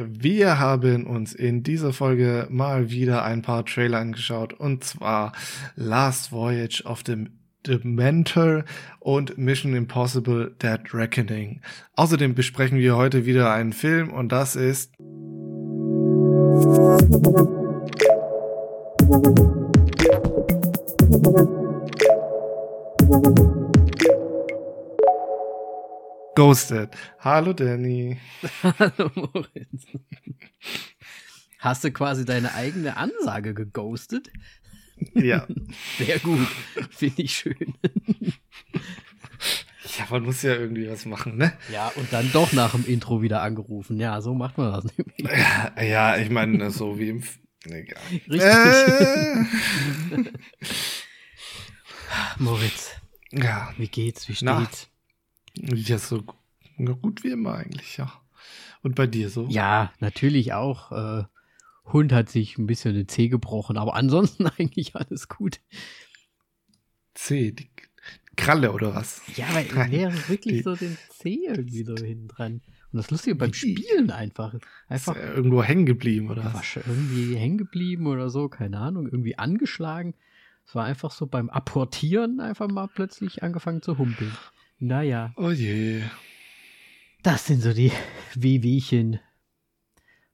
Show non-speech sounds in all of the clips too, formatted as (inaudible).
Wir haben uns in dieser Folge mal wieder ein paar Trailer angeschaut und zwar Last Voyage of the Dementor und Mission Impossible Dead Reckoning. Außerdem besprechen wir heute wieder einen Film und das ist Ghosted. Hallo Danny. (laughs) Hallo Moritz. Hast du quasi deine eigene Ansage geghostet? Ja. (laughs) Sehr gut. Finde ich schön. Ja, man muss ja irgendwie was machen, ne? Ja, und dann doch nach dem Intro wieder angerufen. Ja, so macht man das nämlich. Ja, (laughs) ja ich meine, so wie im. F Egal. Richtig. Äh, Moritz, ja, wie geht's? Wie steht's? Ja, so gut wie immer eigentlich, ja. Und bei dir so? Ja, natürlich auch. Äh, Hund hat sich ein bisschen den Zeh gebrochen, aber ansonsten (laughs) eigentlich alles gut. C, die Kralle oder was? Ja, weil er wäre wirklich Die- so den Zeh irgendwie so hinten dran. Und das Lustige beim? Spielen einfach. Ist Einfach er irgendwo hängen geblieben oder was? irgendwie hängen geblieben oder so, keine Ahnung, irgendwie angeschlagen. Es war einfach so beim Apportieren einfach mal plötzlich angefangen zu humpeln. Naja, Oh je. das sind so die (laughs) Wehwehchen.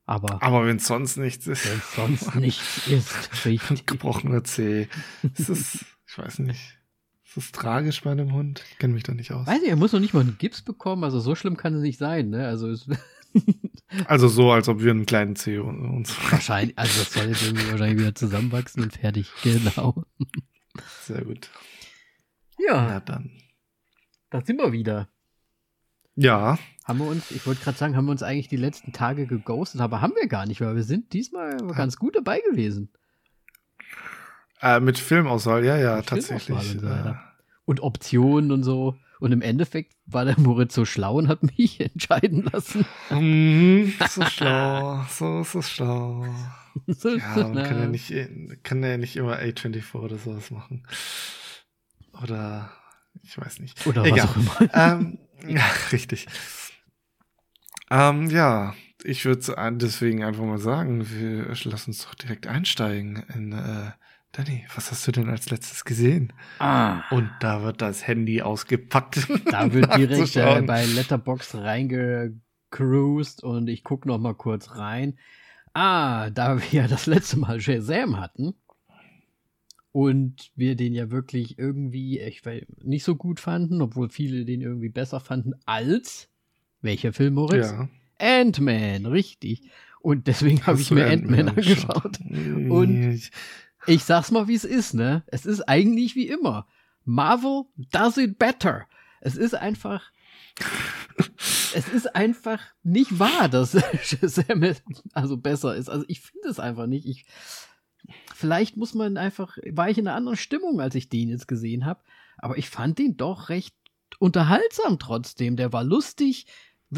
Aber Aber wenn sonst nichts ist. wenn sonst nichts ist, (laughs) richtig. Gebrochener C. Ist das, ich weiß nicht. Ist das tragisch bei einem Hund? Ich kenne mich da nicht aus. Weiß nicht, er muss noch nicht mal einen Gips bekommen, also so schlimm kann es nicht sein, ne? Also es (laughs) Also so, als ob wir einen kleinen C un- uns. wahrscheinlich, also das soll jetzt irgendwie wahrscheinlich wieder zusammenwachsen und fertig, genau. Sehr gut. Ja, Na dann. Da sind wir wieder. Ja, Haben wir uns, ich wollte gerade sagen, haben wir uns eigentlich die letzten Tage geghostet, aber haben wir gar nicht, weil wir sind diesmal ganz gut dabei gewesen. äh, mit Filmauswahl, ja, ja, Mit tatsächlich. Und so äh, Und Optionen und so. Und im Endeffekt war der Moritz so schlau und hat (laughs) mich entscheiden lassen. Mhm, so (laughs) schlau, so, so schlau. So, Ja, man kann na, nicht, kann ja nicht immer A24 oder sowas machen. Oder, ich weiß nicht. Oder Egal. was auch immer. ähm, (laughs) ja, richtig. Ähm, ja, ich würde deswegen einfach mal sagen, wir lassen uns doch direkt einsteigen in, äh, Danny, was hast du denn als letztes gesehen? Ah, Und da wird das Handy ausgepackt. (laughs) da wird (laughs) direkt äh, bei Letterbox reingecruised und ich gucke noch mal kurz rein. Ah, da wir ja das letzte Mal Shazam hatten und wir den ja wirklich irgendwie, ich weiß, nicht so gut fanden, obwohl viele den irgendwie besser fanden als welcher Film, Moritz? Ja. Ant-Man, richtig. Und deswegen habe ich mir Ant-Man angeschaut. Und- Ich- Ich sag's mal, wie es ist, ne? Es ist eigentlich wie immer. Marvel does it better. Es ist einfach. es ist einfach nicht wahr, dass (laughs) Shazam also besser ist. Also ich finde es einfach nicht. Ich, vielleicht muss man einfach, war ich in einer anderen Stimmung, als ich den jetzt gesehen habe. Aber ich fand den doch recht unterhaltsam trotzdem. Der war lustig.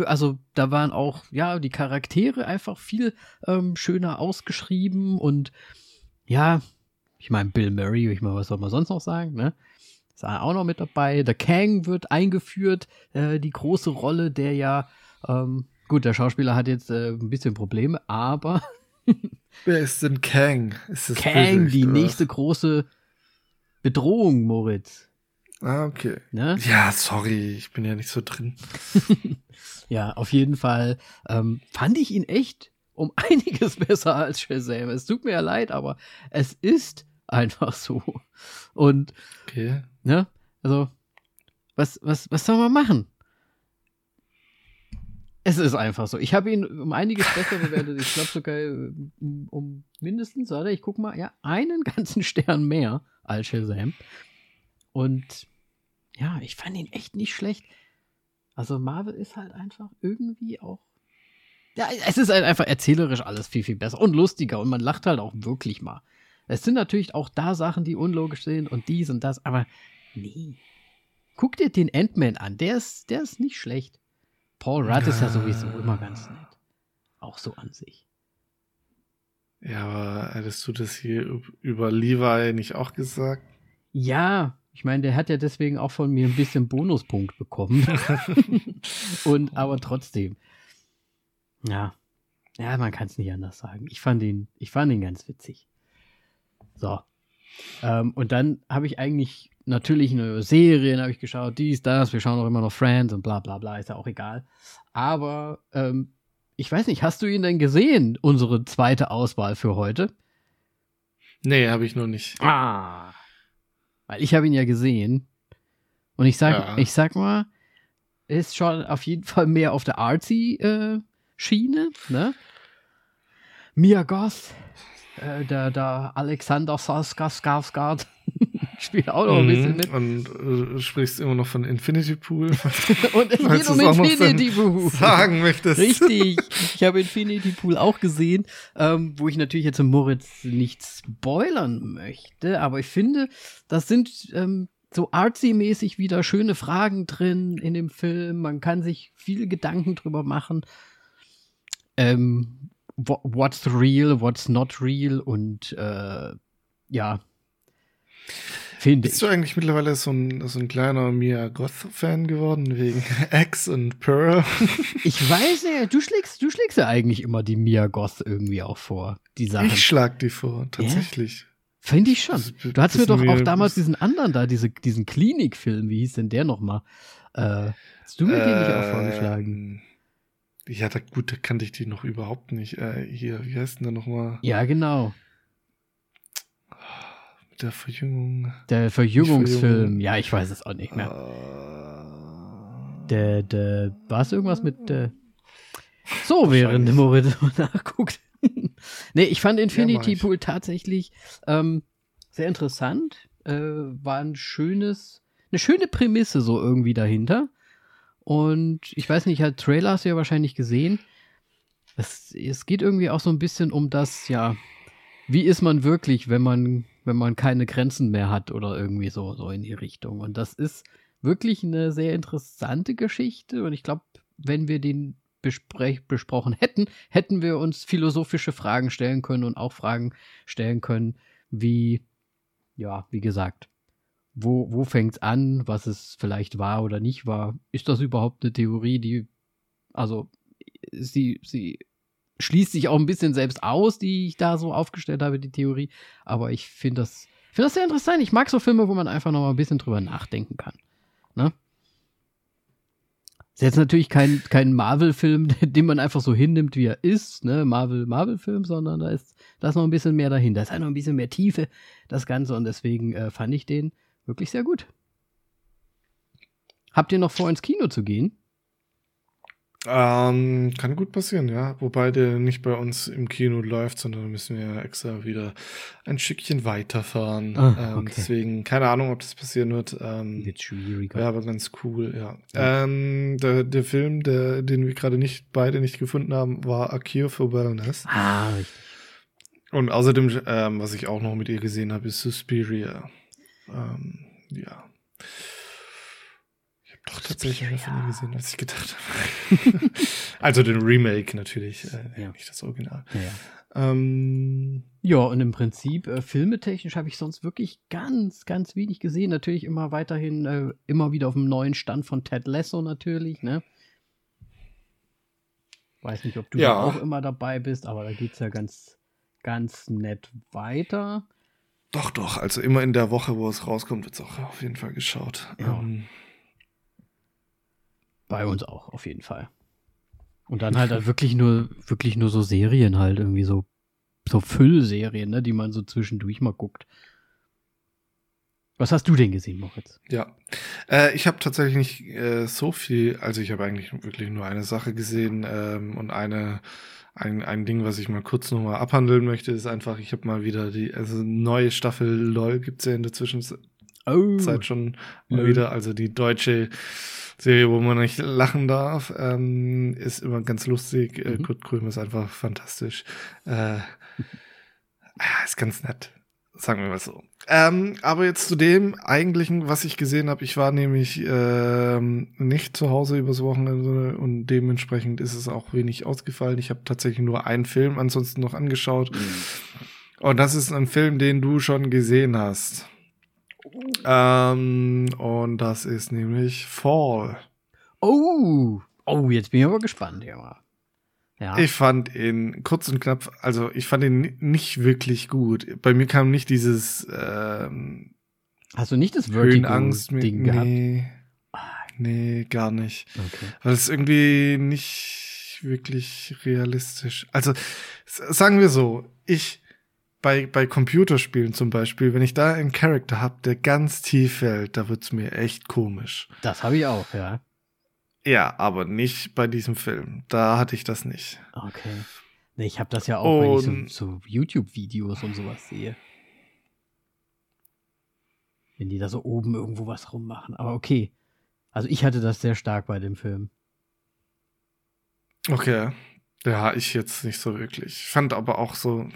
Also da waren auch, ja, die Charaktere einfach viel ähm, schöner ausgeschrieben und ja, ich meine, Bill Murray, ich meine, was soll man sonst noch sagen, ne? Ist auch noch mit dabei. Der Kang wird eingeführt, äh, die große Rolle, der ja, ähm, gut, der Schauspieler hat jetzt äh, ein bisschen Probleme, aber (laughs) Wer ist denn Kang? Ist das Kang, Bösewicht, die oder nächste große Bedrohung, Moritz. Ah, okay. Ne? Ja, sorry, ich bin ja nicht so drin. (laughs) Ja, auf jeden Fall ähm, fand ich ihn echt um (laughs) einiges besser als Shazam. Es tut mir ja leid, aber es ist einfach so. Und Okay. Ne? Also, was, was, was soll man machen? Es ist einfach so. Ich habe ihn um einiges besser bewertet. Ich glaube sogar äh, um, mindestens, warte, ich guck mal, ja, einen (laughs) ganzen Stern mehr als Shazam. Und ja, ich fand ihn echt nicht schlecht. Also Marvel ist halt einfach irgendwie auch. Ja, es ist halt einfach erzählerisch alles viel, viel besser und lustiger und man lacht halt auch wirklich mal. Es sind natürlich auch da Sachen, die unlogisch sind und dies und das, aber nee. Guck dir den Ant-Man an, der ist, der ist nicht schlecht. Paul Rudd ist ja sowieso immer ganz nett. Auch so an sich. Ja, aber hättest du das hier üb- über Levi nicht auch gesagt? Ja, ich meine, der hat ja deswegen auch von mir ein bisschen Bonuspunkt bekommen. (laughs) und aber trotzdem. Ja. Ja, man kann es nicht anders sagen. Ich fand ihn, ich fand ihn ganz witzig. So. Ähm, und dann habe ich eigentlich natürlich eine Serien habe ich geschaut, dies, das, wir schauen auch immer noch Friends und bla bla bla, ist ja auch egal. Aber ähm, ich weiß nicht, hast du ihn denn gesehen, unsere zweite Auswahl für heute? Nee, habe ich noch nicht. Ah. Weil ich habe ihn ja gesehen. Und ich sag, ja. ich sag mal, ist schon auf jeden Fall mehr auf der Artsy-Schiene, äh, ne? Mia Goth, äh, der, der Alexander Skarsgård (laughs) spielt auch noch ein bisschen mhm. mit. Und äh, sprichst immer noch von Infinity Pool. (laughs) und es geht um Infinity Pool. Sagen möchtest. Richtig. (laughs) Ich habe Infinity Pool auch gesehen, ähm, wo ich natürlich jetzt Moritz nicht spoilern möchte, aber ich finde, das sind ähm, so artsy-mäßig wieder schöne Fragen drin in dem Film. Man kann sich viel Gedanken drüber machen. Ähm, what's real, what's not real und äh, ja, Finde Bist du eigentlich mittlerweile so ein, so ein kleiner Mia Goth-Fan geworden, wegen (laughs) X und Pearl? (laughs) ich weiß ja, du schlägst, du schlägst ja eigentlich immer die Mia Goth irgendwie auch vor, die Sachen. Ich schlag die vor, tatsächlich. Ja? Finde ich schon. Du hattest mir doch auch damals diesen anderen da, diese, diesen Klinikfilm, wie hieß denn der nochmal? Äh, hast du mir äh, den nicht auch vorgeschlagen? Ja, da, gut, da kannte ich die noch überhaupt nicht. Äh, hier, wie heißt denn der nochmal? Ja, genau. Der Verjüngung. Der Verjüngungsfilm. Ja, ich weiß es auch nicht mehr. Uh, der, der, war es irgendwas mit der. So, während (laughs) Moritz nachguckt. nee, ich fand Infinity ja, Pool tatsächlich ähm, sehr interessant. Äh, war ein schönes, eine schöne Prämisse so irgendwie dahinter. Und ich weiß nicht, hat Trailer hast du ja wahrscheinlich gesehen. Es, es geht irgendwie auch so ein bisschen um das, ja, wie ist man wirklich, wenn man wenn man keine Grenzen mehr hat oder irgendwie so, so in die Richtung. Und das ist wirklich eine sehr interessante Geschichte. Und ich glaube, wenn wir den besprochen hätten, hätten wir uns philosophische Fragen stellen können und auch Fragen stellen können, wie, ja, wie gesagt, wo, wo fängt es an, was es vielleicht war oder nicht war? Ist das überhaupt eine Theorie, die, also, sie, sie schließt sich auch ein bisschen selbst aus, die ich da so aufgestellt habe, die Theorie. Aber ich finde das, finde das sehr interessant. Ich mag so Filme, wo man einfach noch mal ein bisschen drüber nachdenken kann. Ne? Ist jetzt natürlich kein, kein Marvel-Film, (laughs) den man einfach so hinnimmt, wie er ist, ne? Marvel-Marvel-Film, sondern da ist, da ist noch ein bisschen mehr dahinter. Da ist halt noch ein bisschen mehr Tiefe, das Ganze, und deswegen äh, fand ich den wirklich sehr gut. Habt ihr noch vor, ins Kino zu gehen? Ähm, kann gut passieren, ja. Wobei der nicht bei uns im Kino läuft, sondern müssen wir extra wieder ein Stückchen weiterfahren. Ah, ähm, deswegen, keine Ahnung, ob das passieren wird. Ähm. Ja, aber ganz cool, ja. ja. Ähm, der, der Film, der, den wir gerade nicht, beide nicht gefunden haben, war A Cure for Wellness. Ah, richtig. Und außerdem, ähm, was ich auch noch mit ihr gesehen habe, ist Suspiria. Ähm, ja. Doch, tatsächlich von ihr gesehen, als ich gedacht habe. (laughs) also den Remake natürlich, äh, ja. nicht das Original. Ja, ja. Ähm, ja, und im Prinzip, äh, filmetechnisch habe ich sonst wirklich ganz, ganz wenig gesehen. Natürlich immer weiterhin, äh, immer wieder auf dem neuen Stand von Ted Lasso natürlich, ne? Weiß nicht, ob du ja. auch immer dabei bist, aber da geht es ja ganz, ganz nett weiter. Doch, doch, also immer in der Woche, wo es rauskommt, wird es auch auf jeden Fall geschaut. Ja. Ähm, bei uns auch, auf jeden Fall. Und dann halt, halt wirklich nur, wirklich nur so Serien halt, irgendwie so, so Füllserien, ne, die man so zwischendurch mal guckt. Was hast du denn gesehen, Moritz? Ja, äh, ich habe tatsächlich nicht äh, so viel, also ich habe eigentlich wirklich nur eine Sache gesehen ähm, und eine ein, ein Ding, was ich mal kurz nochmal abhandeln möchte, ist einfach, ich habe mal wieder die, also neue Staffel LOL gibt's ja in der Zwischenzeit oh. schon mal wieder, also die deutsche Serie, wo man nicht lachen darf, ähm, ist immer ganz lustig. Äh, mhm. Kurt Krömer ist einfach fantastisch. Äh, (laughs) ist ganz nett. Sagen wir mal so. Ähm, aber jetzt zu dem eigentlichen, was ich gesehen habe. Ich war nämlich ähm, nicht zu Hause übers Wochenende und dementsprechend ist es auch wenig ausgefallen. Ich habe tatsächlich nur einen Film ansonsten noch angeschaut. Mhm. Und das ist ein Film, den du schon gesehen hast. Ähm, und das ist nämlich Fall. Oh, oh, jetzt bin ich aber gespannt, ja. Ja. Ich fand ihn kurz und knapp, also ich fand ihn nicht wirklich gut. Bei mir kam nicht dieses ähm, Hast du nicht das Vertigo-Ding gehabt? nee, nee, gar nicht. Okay. Weil es irgendwie nicht wirklich realistisch. Also sagen wir so, ich bei, bei Computerspielen zum Beispiel, wenn ich da einen Charakter hab, der ganz tief fällt, da wird's mir echt komisch. Das habe ich auch, ja. Ja, aber nicht bei diesem Film. Da hatte ich das nicht. Okay. Nee, ich habe das ja auch, wenn Und- ich so, so YouTube-Videos und sowas sehe. Wenn die da so oben irgendwo was rummachen. Aber okay. Also ich hatte das sehr stark bei dem Film. Okay. Ja, ich jetzt nicht so wirklich. Ich fand aber auch so,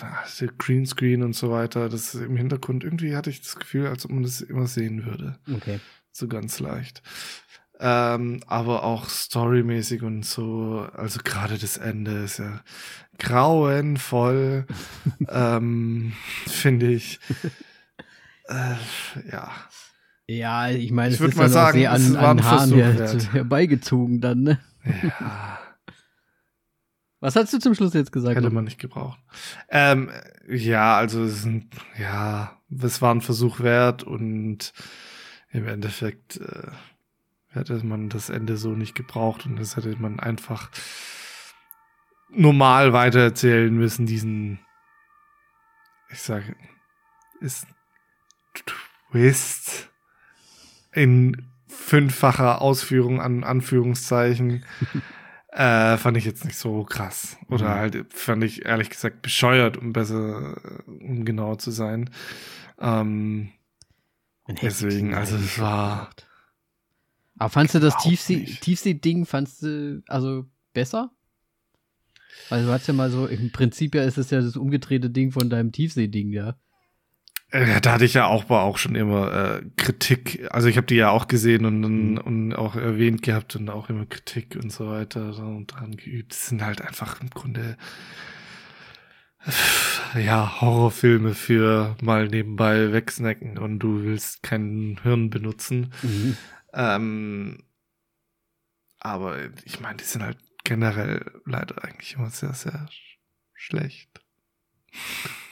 Greenscreen und so weiter, das im Hintergrund, irgendwie hatte ich das Gefühl, als ob man das immer sehen würde. Okay. So ganz leicht. Ähm, aber auch storymäßig und so, also gerade das Ende ist ja grauenvoll, (laughs) ähm, finde ich. Äh, ja. Ja, ich meine, Ich es würd ist mal sagen, sehr es an, war ein an Versuch wert. herbeigezogen dann, ne? Ja, Was hast du zum Schluss jetzt gesagt? hätte man nicht gebraucht. Ähm, ja, also es sind, ja, es war ein Versuch wert und im Endeffekt äh, hätte man das Ende so nicht gebraucht und das hätte man einfach normal weitererzählen müssen, diesen, ich sage, ist Twist in fünffacher Ausführung an Anführungszeichen. (laughs) Äh, fand ich jetzt nicht so krass. Oder Mhm. halt fand ich ehrlich gesagt bescheuert, um besser, um genauer zu sein. Ähm, deswegen, also es war-. Aber fandst du das Überhaupt Tiefsee-. Tiefsee-Ding, fandst du also besser? Weil du hast ja mal so, im Prinzip ja ist es ja das umgedrehte Ding von deinem Tiefsee-Ding, ja. Äh, da hatte ich ja auch, war auch schon immer äh, Kritik. Also ich habe die ja auch gesehen und, Mhm. und auch erwähnt gehabt und auch immer Kritik und so weiter und dran geübt. Das sind halt einfach im Grunde äh, ja Horrorfilme für mal nebenbei wegsnacken und du willst kein Hirn benutzen. Mhm. Ähm, aber ich meine, die sind halt generell leider eigentlich immer sehr, sehr sch schlecht.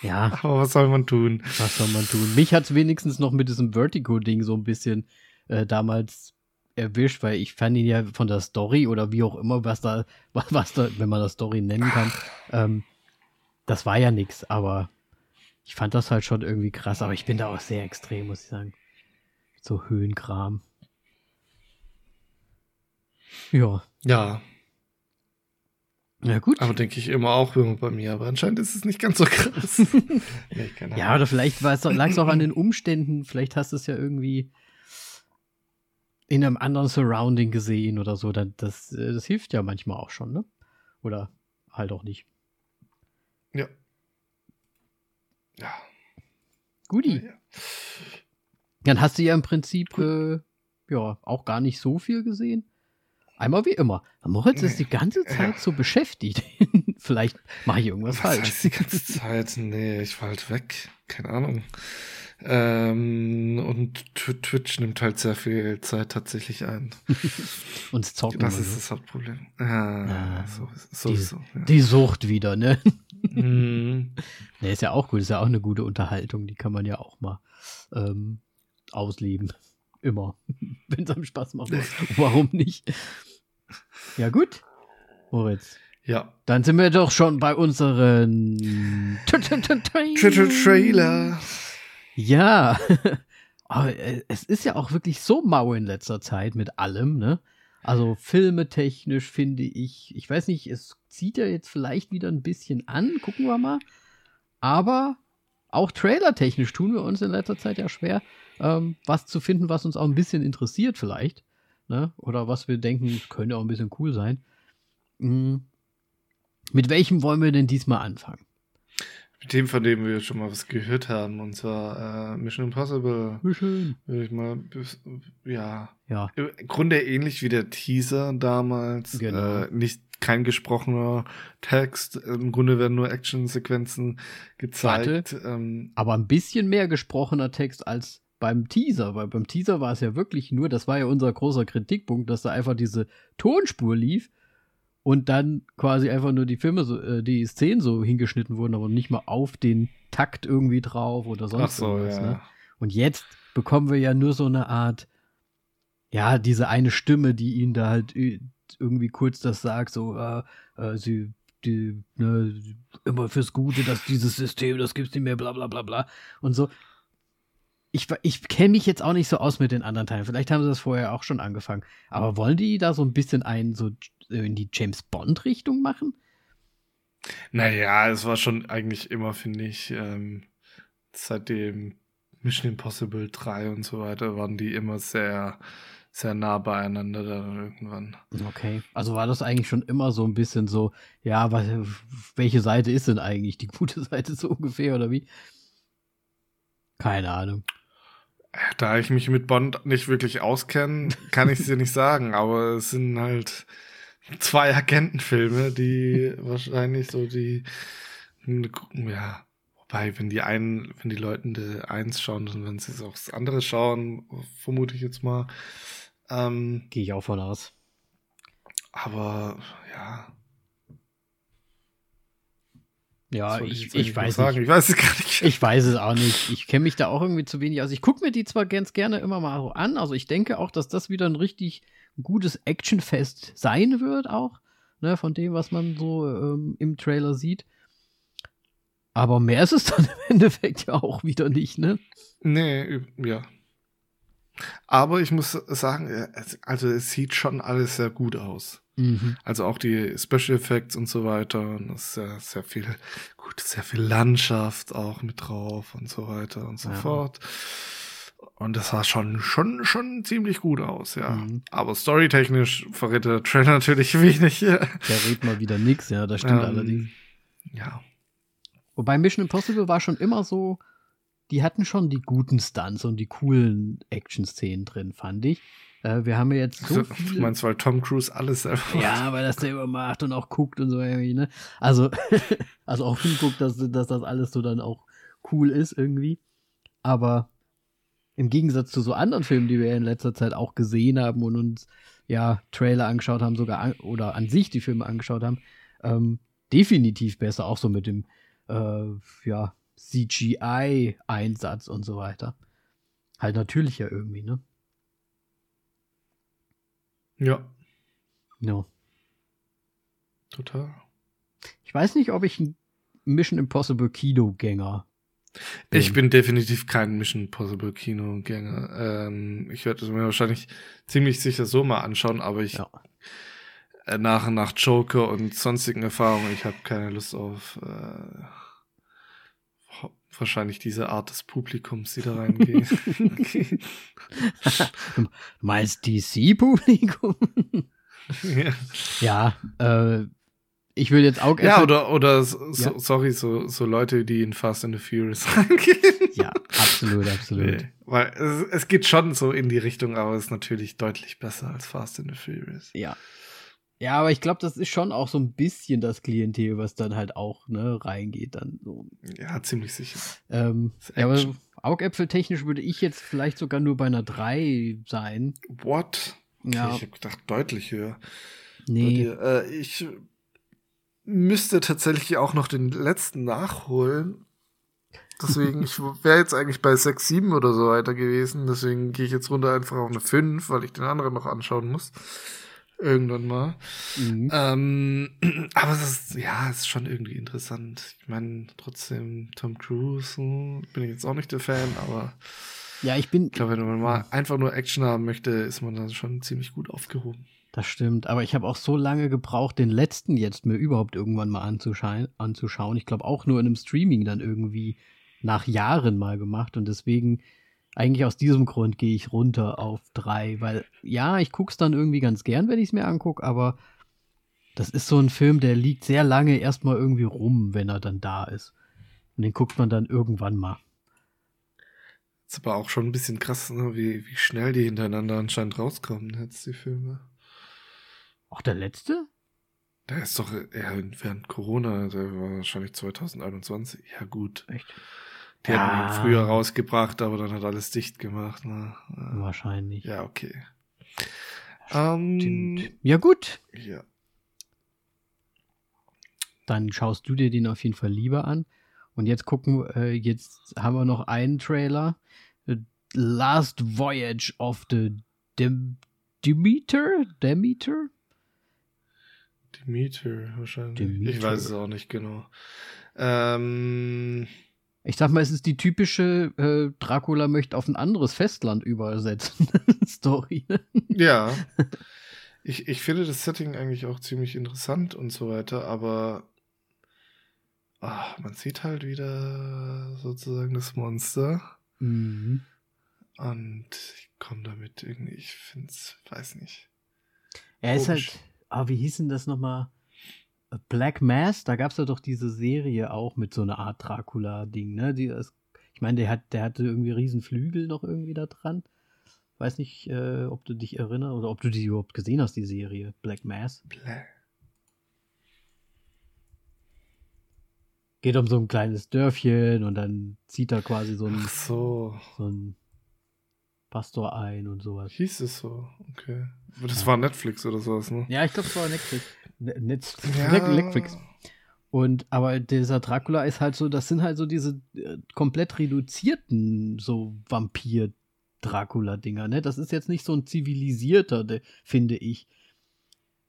Ja, Aber was soll man tun? was soll man tun? Mich hat's wenigstens noch mit diesem Vertigo-Ding so ein bisschen äh, damals erwischt, weil ich fand ihn ja von der Story oder wie auch immer, was da, (laughs) was, was da, wenn man das Story nennen kann, ähm, das war ja nix, aber ich fand das halt schon irgendwie krass, aber ich bin da auch sehr extrem, muss ich sagen. So Höhenkram. Ja, Ja, na gut. aber denke ich immer auch immer bei mir. Aber anscheinend ist es nicht ganz so krass. (laughs) Ja, oder vielleicht lag es auch an den Umständen. Vielleicht hast du es ja irgendwie in einem anderen Surrounding gesehen oder so. Das, äh, das hilft ja manchmal auch schon, ne? Oder halt auch nicht. Ja. Ja. Guti. ja. Dann hast du ja im Prinzip äh, ja auch gar nicht so viel gesehen. Einmal wie immer. Moritz ist die (laughs) ganze Zeit so beschäftigt. (laughs) Vielleicht mache ich irgendwas Was falsch. heißt die ganze (laughs) Zeit? Nee, ich war halt weg. Keine Ahnung. Ähm, und Tw- Twitch nimmt halt sehr viel Zeit tatsächlich ein. Uns zocken. Das ist ne? das Hauptproblem. Ah, Ah, so, sowieso. Ja. Die Sucht wieder, ne? Mhm. Ne, ist ja auch gut, ist ja auch eine gute Unterhaltung, die kann man ja auch mal ähm, ausleben. Immer. Wenn es einem Spaß macht. Warum nicht? Ja, gut. Moritz. Ja. Dann sind wir doch schon bei unseren Trailer. Ja. (laughs) Aber äh, es ist ja auch wirklich so mau in letzter Zeit mit allem, ne? Also filmetechnisch finde ich, ich weiß nicht, es zieht ja jetzt vielleicht wieder ein bisschen an, gucken wir mal. Aber auch trailertechnisch tun wir uns in letzter Zeit ja schwer, ähm, was zu finden, was uns auch ein bisschen interessiert vielleicht. Ne? Oder was wir denken, könnte auch ein bisschen cool sein. Hm. Mit welchem wollen wir denn diesmal anfangen? Mit dem, von dem wir schon mal was gehört haben, und zwar äh, Mission Impossible, schön. würde ich mal, ja, Ja, im Grunde ähnlich wie der Teaser damals. Genau. Äh, nicht kein gesprochener Text. Im Grunde werden nur Actionsequenzen gezeigt. Ähm, aber ein bisschen mehr gesprochener Text als beim Teaser, weil beim Teaser war es ja wirklich nur, das war ja unser großer Kritikpunkt, dass da einfach diese Tonspur lief und dann quasi einfach nur die Filme, so, äh, die Szenen so hingeschnitten wurden, aber nicht mal auf den Takt irgendwie drauf oder sonst Ach so, irgendwas. ja. Ne? Und jetzt bekommen wir ja nur so eine Art, ja, diese eine Stimme, die ihn da halt irgendwie kurz das sagt, so, äh, äh, sie, die, ne, immer fürs Gute, dass dieses System, das gibt's nicht mehr, bla bla bla bla. Und so. Ich, ich kenne mich jetzt auch nicht so aus mit den anderen Teilen. Vielleicht haben sie das vorher auch schon angefangen. Aber wollen die da so ein bisschen einen so in die James Bond-Richtung machen? Naja, es war schon eigentlich immer, finde ich, ähm, seitdem Mission Impossible 3 und so weiter, waren die immer sehr, sehr nah beieinander dann irgendwann. Okay. Also war das eigentlich schon immer so ein bisschen so, ja, was, welche Seite ist denn eigentlich die gute (laughs) Seite so ungefähr oder wie? Keine Ahnung. Da ich mich mit Bond nicht wirklich auskenne, kann ich es dir nicht sagen, aber es sind halt zwei Agentenfilme, die wahrscheinlich so die, ja, wobei, wenn die einen, wenn die Leute die eins schauen, dann werden sie auch das andere schauen, vermute ich jetzt mal. Ähm, Gehe ich auch von aus. aber ja, Ja, ich, ich noch weiß sagen? nicht. Ich weiß es gar nicht. Ich weiß es auch nicht. Ich kenne mich da auch irgendwie zu wenig aus. Ich gucke mir die zwar ganz gerne immer mal so an. Also ich denke auch, dass das wieder ein richtig gutes Actionfest sein wird, auch. Ne, von dem, was man so ähm, im Trailer sieht. Aber mehr ist es dann im Endeffekt ja auch wieder nicht, ne? Nee, ja. Aber ich muss sagen, äh, also es sieht schon alles sehr gut aus. Mhm. Also auch die Special Effects und so weiter. Und es ist sehr, sehr viel, gut, sehr viel Landschaft auch mit drauf und so weiter und so Ja. fort. Und das sah schon, schon, schon ziemlich gut aus, ja. Mhm. Aber storytechnisch verrät der Trailer (laughs) natürlich wenig. Der redet mal wieder nix, ja, das stimmt Ähm, allerdings. Ja. Wobei Mission Impossible war schon immer so, die hatten schon die guten Stunts und die coolen Action-Szenen drin, fand ich. Äh, wir haben ja jetzt so Also, viele. du meinst, weil Tom Cruise alles selber macht? Ja, weil das selber macht und auch guckt und so irgendwie, ne? Also, (laughs) also auch hinguckt, dass, dass das alles so dann auch cool ist irgendwie. Aber im Gegensatz zu so anderen Filmen, die wir in letzter Zeit auch gesehen haben und uns ja Trailer angeschaut haben, sogar an, oder an sich die Filme angeschaut haben, ähm, definitiv besser, auch so mit dem äh, ja, CGI-Einsatz und so weiter. Halt natürlich ja irgendwie, ne? Ja, Ja. total. Ich weiß nicht, ob ich ein Mission Impossible Kinogänger Ich bin definitiv kein Mission Impossible Kinogänger. Ähm, ich werde es mir wahrscheinlich ziemlich sicher so mal anschauen, aber ich Ja. äh, nach, nach Joker und sonstigen Erfahrungen, ich habe keine Lust auf äh, wahrscheinlich diese Art des Publikums, die da reingehen. (laughs) Du meinst DC-Publikum? ja. ja, äh, ich würde jetzt auch ja, oder, oder so, Ja. sorry, so, so Leute, die in Fast and the Furious (laughs) reingehen. Ja, absolut, absolut. Nee, weil es, es geht schon so in die Richtung, aber es ist natürlich deutlich besser als Fast and the Furious. Ja. Ja, aber ich glaube, das ist schon auch so ein bisschen das Klientel, was dann halt auch ne, reingeht. Dann so. Ja, ziemlich sicher. Ähm, ja, aber. Augäpfeltechnisch würde ich jetzt vielleicht sogar nur bei einer 3 sein. What? Okay, Ja, Ich habe gedacht, deutlich höher. nee. Äh, ich müsste tatsächlich auch noch den letzten nachholen. Deswegen, ich wäre jetzt eigentlich bei 6, 7 oder so weiter gewesen. Deswegen gehe ich jetzt runter einfach auf eine 5, weil ich den anderen noch anschauen muss. Irgendwann mal. Mhm. Ähm, (clears throat) aber das ist, ja, ist schon irgendwie interessant. Ich meine, trotzdem Tom Cruise, so, bin ich jetzt auch nicht der Fan, aber Ja, ich bin. ich glaube, wenn man mal einfach nur Action haben möchte, ist man dann schon ziemlich gut aufgehoben. Das stimmt, aber ich habe auch so lange gebraucht, den letzten jetzt mir überhaupt irgendwann mal anzuschauen. anzuschauen. Ich glaube auch nur in einem Streaming dann irgendwie nach Jahren mal gemacht und deswegen eigentlich aus diesem Grund gehe ich runter auf drei, weil ja, ich guck's dann irgendwie ganz gern, wenn ich es mir angucke, aber das ist so ein Film, der liegt sehr lange erstmal irgendwie rum, wenn er dann da ist. Und den guckt man dann irgendwann mal. Ist aber auch schon ein bisschen krass, ne? wie, wie schnell die hintereinander anscheinend rauskommen, jetzt die Filme. Auch der letzte? Der ist doch eher während Corona, der war wahrscheinlich 2021. Ja, gut. Echt? Die Ja. hatten ihn früher rausgebracht, aber dann hat alles dicht gemacht. Ne? Wahrscheinlich. Ja, okay. Ähm. Ja, gut. ja. dann schaust du dir den auf jeden Fall lieber an. Und jetzt gucken, äh, jetzt haben wir noch einen Trailer. Last Voyage of the Dem Demeter? Demeter? Demeter wahrscheinlich. Demeter. Ich weiß es auch nicht genau. Ähm, Ich sag mal, es ist die typische äh, Dracula möchte auf ein anderes Festland übersetzen (laughs) Story. ja. Ich, ich finde das Setting eigentlich auch ziemlich interessant und so weiter, aber ah, man sieht halt wieder sozusagen das Monster Mhm. und ich komme damit irgendwie, ich finde es, weiß nicht. Er ist Komisch. halt, ah, wie hieß denn das nochmal? Black Mass, da gab es ja doch diese Serie auch mit so einer Art Dracula-Ding, ne? Die, ist- ich meine, der, hat, der hatte irgendwie riesen Flügel noch irgendwie da dran. Weiß nicht, äh, ob du dich erinnerst oder ob du die überhaupt gesehen hast, die Serie Black Mass. Blä. Geht um so ein kleines Dörfchen und dann zieht da quasi so ein, so, so ein Pastor ein und sowas. hieß es so, okay. Aber das Ja. war Netflix oder sowas, ne? Ja, ich glaube, es war Netflix. Ne- Netz, Ja. Netflix. Und aber dieser Dracula ist halt so, das sind halt so diese äh, komplett reduzierten so Vampir-Dracula-Dinger, ne? Das ist jetzt nicht so ein zivilisierter, de, finde ich.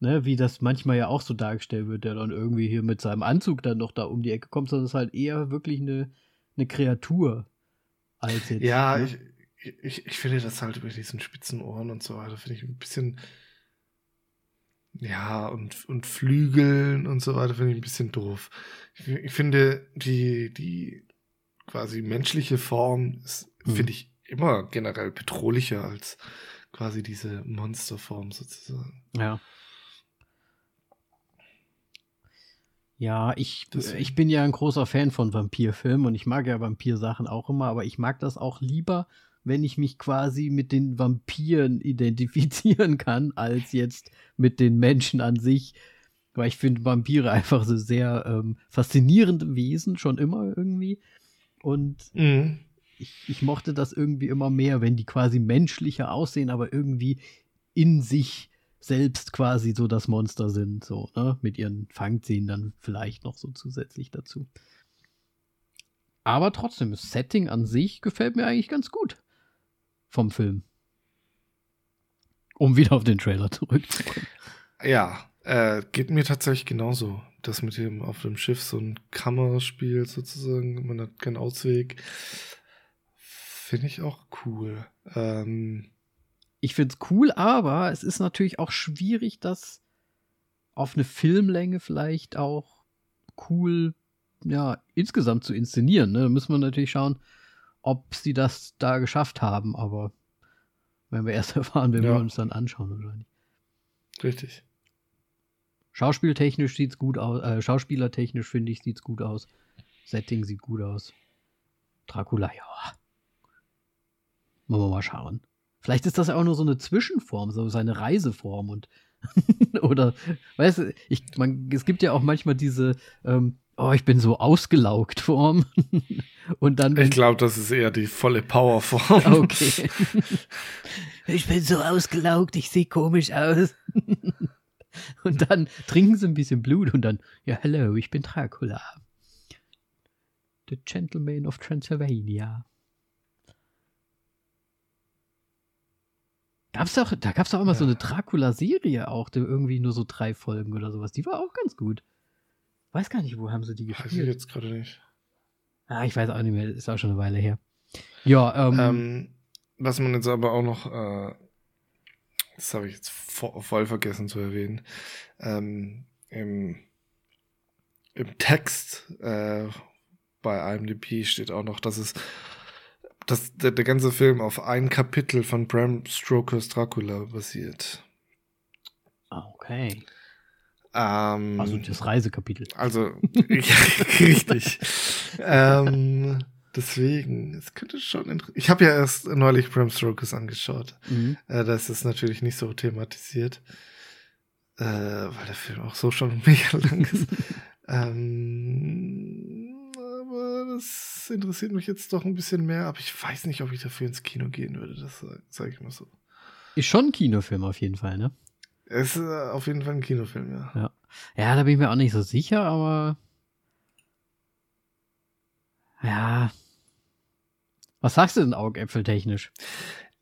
Ne, wie das manchmal ja auch so dargestellt wird, der dann irgendwie hier mit seinem Anzug dann noch da um die Ecke kommt, sondern es ist halt eher wirklich eine, eine Kreatur als jetzt. Ja, ne? ich, ich, ich finde das halt mit diesen spitzen Ohren und so weiter, finde ich ein bisschen. Ja, und, und Flügeln und so weiter finde ich ein bisschen doof. Ich, ich finde, die, die quasi menschliche Form ist, Mhm. finde ich, immer generell bedrohlicher als quasi diese Monsterform sozusagen. Ja. Ja, ich, ich bin ja ein großer Fan von Vampirfilmen und ich mag ja Vampirsachen auch immer, aber ich mag das auch lieber, wenn ich mich quasi mit den Vampiren (laughs) identifizieren kann, als jetzt mit den Menschen an sich. Weil ich finde Vampire einfach so sehr ähm, faszinierende Wesen, schon immer irgendwie. Und Mhm. ich, ich mochte das irgendwie immer mehr, wenn die quasi menschlicher aussehen, aber irgendwie in sich selbst quasi so das Monster sind, so, ne? Mit ihren Fangzähnen dann vielleicht noch so zusätzlich dazu. Aber trotzdem, das Setting an sich gefällt mir eigentlich ganz gut vom Film. Um wieder auf den Trailer zurückzukommen. Ja, äh, geht mir tatsächlich genauso. Das mit dem auf dem Schiff so ein Kammerspiel sozusagen, man hat keinen Ausweg. Finde ich auch cool. Ähm, ich finde es cool, aber es ist natürlich auch schwierig, das auf eine Filmlänge vielleicht auch cool, ja, insgesamt zu inszenieren. Ne? Da müssen wir natürlich schauen, ob sie das da geschafft haben, aber wenn wir erst (laughs) erfahren, wenn Ja. wir uns dann anschauen wahrscheinlich. richtig. Schauspieltechnisch sieht's gut aus, äh, schauspielertechnisch finde ich sieht's gut aus. Setting sieht gut aus. Dracula, ja. Wollen wir mal schauen. Vielleicht ist das ja auch nur so eine Zwischenform, so seine Reiseform und (laughs) oder weißt du, ich, man, es gibt ja auch manchmal diese, ähm, oh, ich bin so ausgelaugt Form (laughs) und dann Ich glaube, das ist eher die volle Powerform. (laughs) Okay. (laughs) Ich bin so ausgelaugt, ich sehe komisch aus. Und dann trinken sie ein bisschen Blut und dann, ja, hello, ich bin Dracula. The Gentleman of Transylvania. Gab's doch, da gab es doch immer so Ja. eine Dracula-Serie auch, irgendwie nur so drei Folgen oder sowas. Die war auch ganz gut. Weiß gar nicht, wo haben sie die Weiß ich gespielt. jetzt gerade nicht. Ah, ich weiß auch nicht mehr, ist auch schon eine Weile her. Ja, ähm, Ähm, was man jetzt aber auch noch, äh, das habe ich jetzt vo voll vergessen zu erwähnen, ähm, im, im Text äh, bei IMDb steht auch noch, dass es dass der, der ganze Film auf ein Kapitel von Bram Stokers Dracula basiert. ah, okay. Ähm, Also das Reisekapitel. Also, (laughs) ja, (laughs) richtig. ähm, deswegen, es könnte schon. Ich habe ja erst neulich Bram Stokers angeschaut. Mhm. Äh, da ist natürlich nicht so thematisiert, äh, weil der Film auch so schon (laughs) mega lang ist. ähm, aber das interessiert mich jetzt doch ein bisschen mehr. Aber ich weiß nicht, ob ich dafür ins Kino gehen würde. Das sage ich mal so. Ist schon ein Kinofilm auf jeden Fall, ne? Es ist äh, auf jeden Fall ein Kinofilm, ja. Ja. Ja, da bin ich mir auch nicht so sicher, aber. Ja. Was sagst du denn augäpfeltechnisch?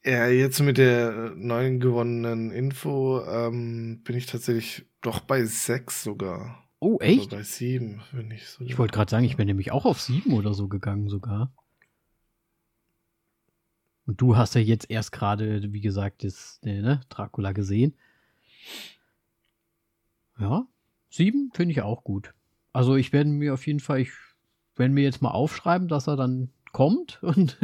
Ja, jetzt mit der neuen gewonnenen Info ähm, bin ich tatsächlich doch bei sechs sogar. Oh, echt? Oder bei sieben, wenn ich so. Ich wollte gerade sagen, ich bin nämlich auch auf sieben oder so gegangen sogar. Und du hast ja jetzt erst gerade, wie gesagt, das, ne, Dracula gesehen. Ja, sieben finde ich auch gut. Also ich werde mir auf jeden Fall, ich werde mir jetzt mal aufschreiben, dass er dann kommt (laughs) und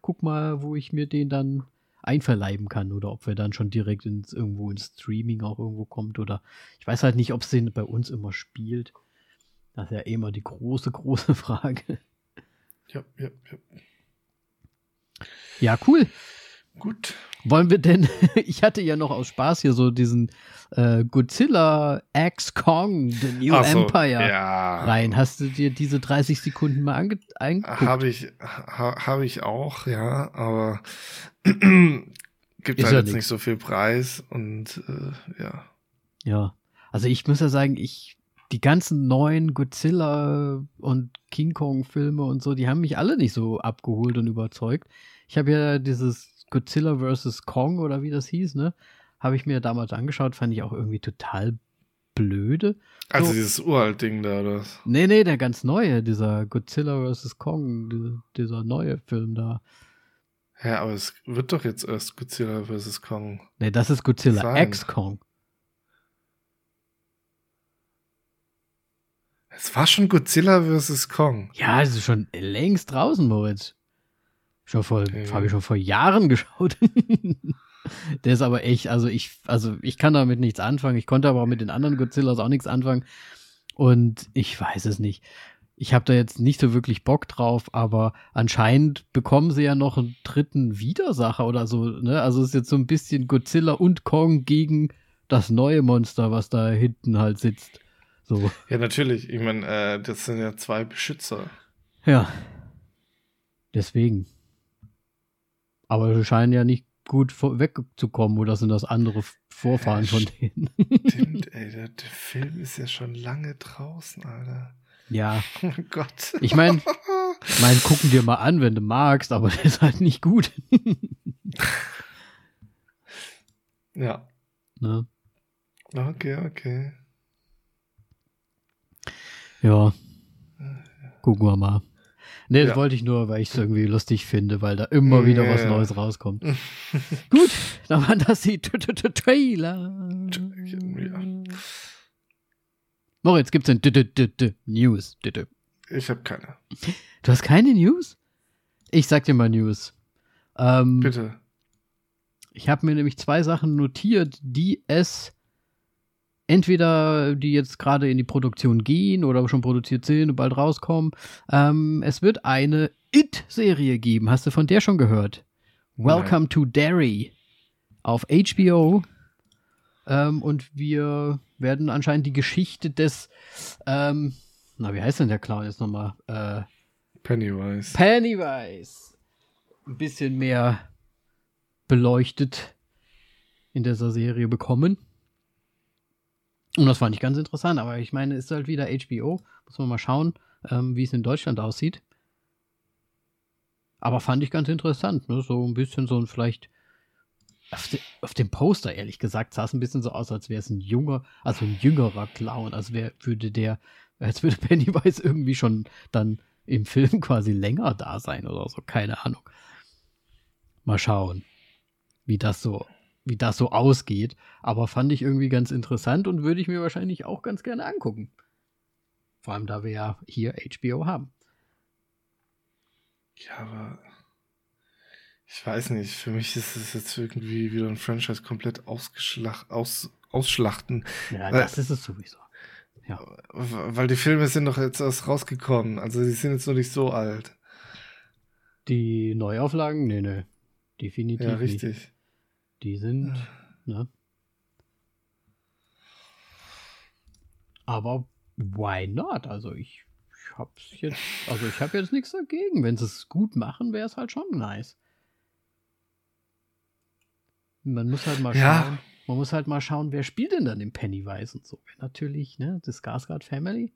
guck mal, wo ich mir den dann einverleiben kann oder ob er dann schon direkt ins, irgendwo ins Streaming auch irgendwo kommt oder ich weiß halt nicht, ob es den bei uns immer spielt. Das ist ja eh immer die große, (laughs) große Frage. Ja, ja, ja. Ja, cool. Gut. Wollen wir denn, (laughs) ich hatte ja noch aus Spaß hier so diesen äh, Godzilla X Kong, The New Ach so, Empire ja. rein. Hast du dir diese 30 Sekunden mal ange angeguckt? Habe ich, ha, habe ich auch, ja, aber (clears throat) gibt Ist halt ja jetzt nix. nicht so viel Preis und äh, ja. Ja. Also ich muss ja sagen, ich, die ganzen neuen Godzilla und King Kong Filme und so, die haben mich alle nicht so abgeholt und überzeugt. Ich habe ja dieses Godzilla vs. Kong oder wie das hieß, ne? Habe ich mir damals angeschaut, fand ich auch irgendwie total blöde. Also So. dieses uralt Ding da, oder? Nee, nee, der ganz neue, dieser Godzilla vs. Kong, die- dieser neue Film da. Ja, aber es wird doch jetzt erst Godzilla vs. Kong. Nee, das ist Godzilla. X Kong. Es war schon Godzilla vs. Kong. Ja, das ist schon längst draußen, Moritz. Schon vor, Okay. habe ich schon vor Jahren (laughs) geschaut. Der ist aber echt, also ich, also ich kann damit nichts anfangen. Ich konnte aber auch mit den anderen Godzillas auch nichts anfangen. Und ich weiß es nicht. Ich habe da jetzt nicht so wirklich Bock drauf, aber anscheinend bekommen sie ja noch einen dritten Widersacher oder so. Ne? Also es ist jetzt so ein bisschen Godzilla und Kong gegen das neue Monster, was da hinten halt sitzt. So, Ja, natürlich. Ich meine, äh, das sind ja zwei Beschützer. ja. Deswegen. Aber sie scheinen ja nicht gut wegzukommen, oder sind das andere Vorfahren von denen? Stimmt, ey, der, der Film ist ja schon lange draußen, Alter. ja, (laughs) Oh Gott. ich meine, mein, (laughs) gucken dir mal an, wenn du magst, aber (laughs) der ist halt nicht gut. ja. ne? Okay, okay. Ja. Gucken wir mal. Nee, das Ja. wollte ich nur, weil ich es irgendwie lustig finde, weil da immer wieder was. Neues rauskommt. (laughs) Gut, dann waren das die T- T- T- Trailer. Ja. Moritz, gibt's denn D- D- D- D- News? Ich habe keine. Du hast keine News? Ich sag dir mal News. Ähm, Bitte. Ich habe mir nämlich zwei Sachen notiert, die es entweder die jetzt gerade in die Produktion gehen oder schon produziert sind und bald rauskommen. Ähm, es wird eine It-Serie geben. Hast du von der schon gehört? Welcome to Derry auf HBO. Ähm, und wir werden anscheinend die Geschichte des, ähm, na, wie heißt denn der Clown jetzt nochmal? Äh, Pennywise. Pennywise ein bisschen mehr beleuchtet in dieser Serie bekommen. Und das fand ich ganz interessant, aber ich meine, es ist halt wieder HBO. Muss man mal schauen, ähm, wie es in Deutschland aussieht. Aber fand ich ganz interessant, ne? So ein bisschen so ein vielleicht. Auf, de, auf dem Poster, ehrlich gesagt, sah es ein bisschen so aus, als wäre es ein junger, also ein jüngerer Clown, als wäre, würde der, als würde Pennywise (laughs) irgendwie schon dann im Film quasi länger da sein oder so, keine Ahnung. Mal schauen, wie das so, wie das so ausgeht. Aber fand ich irgendwie ganz interessant und würde ich mir wahrscheinlich auch ganz gerne angucken. Vor allem, da wir ja hier HBO haben. Ja, aber ich weiß nicht. Für mich ist es jetzt irgendwie wieder ein Franchise komplett ausgeschlacht, aus, ausschlachten. Ja, das ist es sowieso. W- Weil die Filme sind doch jetzt erst rausgekommen. Also die sind jetzt noch nicht so alt. Die Neuauflagen? Nee, nee. Definitiv Ja, nicht. Die sind, ne? Aber why not? Also ich, ich hab's jetzt, also ich habe jetzt nichts dagegen. Wenn sie es gut machen, wäre es halt schon nice. Man muss halt mal Ja. schauen. man muss halt mal schauen, wer spielt denn dann den Pennywise und so. Natürlich, ne, das Skarsgård Family.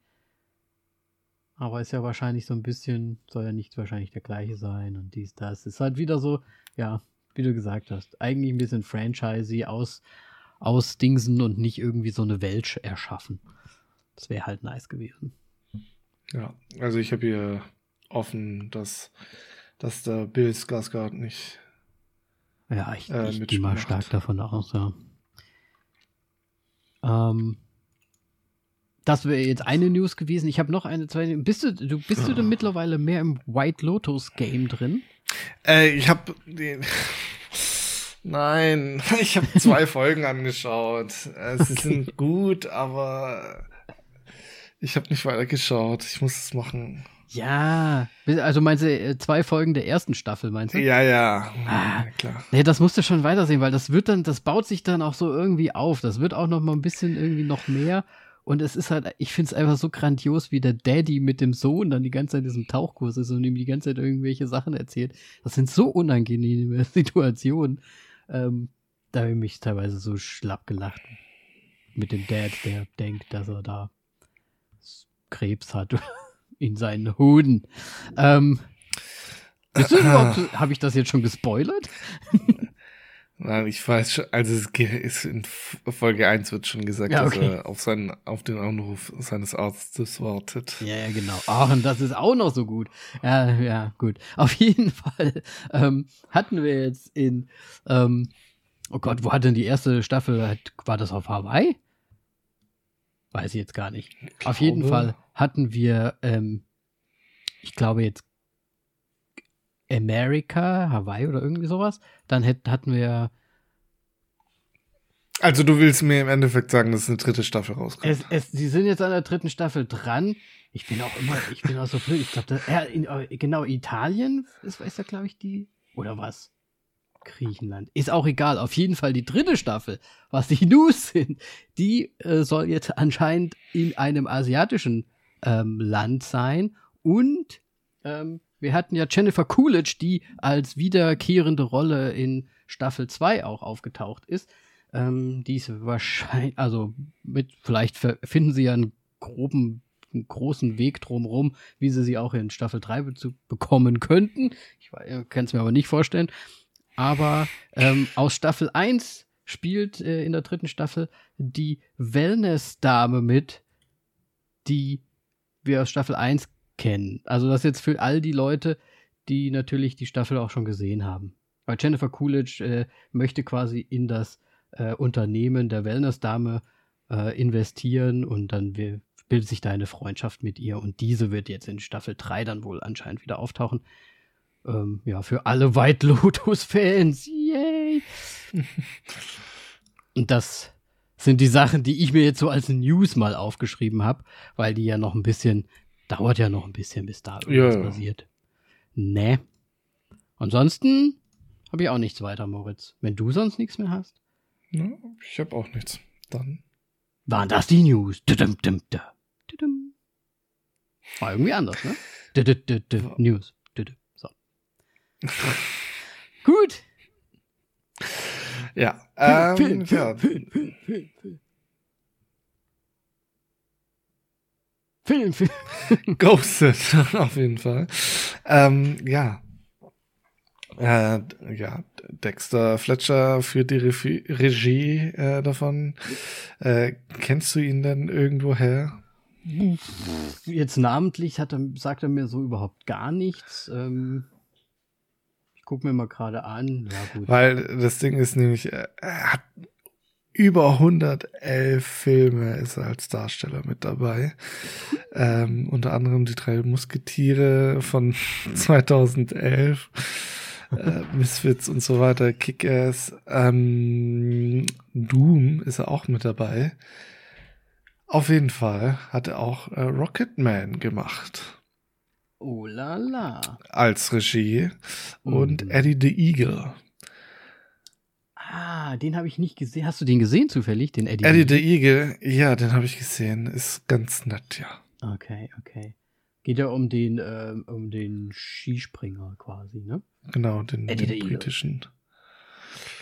Aber ist ja wahrscheinlich so ein bisschen, soll ja nicht wahrscheinlich der gleiche sein und dies, das. Ist halt wieder so, ja, wie du gesagt hast, eigentlich ein bisschen Franchisey aus, aus Dingsen und nicht irgendwie so eine Welt erschaffen. Das wäre halt nice gewesen. Ja, also ich habe hier offen, dass, dass der Bill Skarsgård nicht. Ja, ich, äh, ich gehe mal stark davon aus, ja. Ähm, das wäre jetzt eine News gewesen. Ich habe noch eine, zweite. Bist du, du bist du denn mittlerweile mehr im White Lotus Game drin? Äh, ich habe den. (laughs) Nein, (laughs) ich habe zwei Folgen angeschaut. Sie okay. sind gut, aber ich habe nicht weiter geschaut. Ich muss es machen. Ja, also meinst du äh, zwei Folgen der ersten Staffel, meinst du? Ja, ja, ah, klar. Nee, das musst du schon weitersehen, weil das wird dann, das baut sich dann auch so irgendwie auf. Das wird auch noch mal ein bisschen irgendwie noch mehr. Und es ist halt, ich finde es einfach so grandios, wie der Daddy mit dem Sohn dann die ganze Zeit in diesem Tauchkurs ist und ihm die ganze Zeit irgendwelche Sachen erzählt. Das sind so unangenehme (laughs) Situationen. Ähm, da habe ich mich teilweise so schlapp gelacht. Mit dem Dad, der denkt, dass er da Krebs hat (laughs) in seinen Hoden. Ähm, (laughs) habe ich das jetzt schon gespoilert? Nein, ich weiß schon, also es ist in Folge 1 wird schon gesagt, ja, okay. dass er auf, seinen, auf den Anruf seines Arztes wartet. Ja, ja, genau. Ach, und das ist auch noch so gut. Ja, ja, gut. Auf jeden (laughs) Fall ähm, hatten wir jetzt in, ähm, oh Gott, wo hat denn die erste Staffel, war das auf Hawaii? Weiß ich jetzt gar nicht. Auf jeden Fall hatten wir, ähm, ich glaube jetzt America, Hawaii oder irgendwie sowas. Dann hätt, hatten wir. Also du willst mir im Endeffekt sagen, dass eine dritte Staffel rauskommt. Sie sind jetzt an der dritten Staffel dran. Ich bin auch immer, ich bin auch so blöd. Ich glaube, äh, genau, Italien ist, ist da, glaube ich, die. Oder was? Griechenland. Ist auch egal. Auf jeden Fall die dritte Staffel, was die News sind, die äh, soll jetzt anscheinend in einem asiatischen ähm, Land sein. Und ähm, wir hatten ja Jennifer Coolidge, die als wiederkehrende Rolle in Staffel 2 auch aufgetaucht ist. Ähm, die ist wahrscheinlich, also mit, vielleicht finden sie ja einen groben, einen großen Weg drumherum, wie sie sie auch in Staffel 3 be bekommen könnten. Ich kann es mir aber nicht vorstellen. Aber ähm, aus Staffel 1 spielt äh, in der dritten Staffel die Wellness-Dame mit, die wir aus Staffel 1 kennen. Also das jetzt für all die Leute, die natürlich die Staffel auch schon gesehen haben. Weil Jennifer Coolidge äh, möchte quasi in das äh, Unternehmen der Wellness-Dame äh, investieren und dann bildet sich da eine Freundschaft mit ihr und diese wird jetzt in Staffel 3 dann wohl anscheinend wieder auftauchen. Ähm, ja, für alle White Lotus-Fans. Yay! (laughs) und das sind die Sachen, die ich mir jetzt so als News mal aufgeschrieben habe, weil die ja noch ein bisschen dauert ja noch ein bisschen, bis da irgendwas ja, passiert. Ne. Ansonsten habe ich auch nichts weiter, Moritz. Wenn du sonst nichts mehr hast. Ja, ich habe auch nichts. Dann. Waren das die News? War irgendwie anders, ne? News. So. Gut. (laughs) Ja. Ähm, ja. Film, Film. (laughs) Ghosted, (laughs) auf jeden Fall. Ähm, ja. Äh, ja, Dexter Fletcher führt die Regie, Regie äh, davon. Äh, kennst du ihn denn irgendwo her? Jetzt namentlich hat er, sagt er mir so überhaupt gar nichts. Ähm, ich gucke mir mal gerade an. Ja, Weil das Ding ist nämlich, er hat über 111 Filme ist er als Darsteller mit dabei. Ähm, unter anderem die drei Musketiere von (laughs) 2011, äh, Misfits und so weiter, Kick-Ass, ähm, Doom ist er auch mit dabei. Auf jeden Fall hat er auch äh, Rocketman gemacht. Oh la la. Als Regie. Und mhm. Eddie the Eagle. Ah, den habe ich nicht gesehen. Hast du den gesehen zufällig, den Eddie? Eddie the Eagle, ja, den habe ich gesehen. Ist ganz nett, ja. Okay, okay. Geht ja um den, äh, um den Skispringer quasi, ne? Genau, den, Eddie den britischen.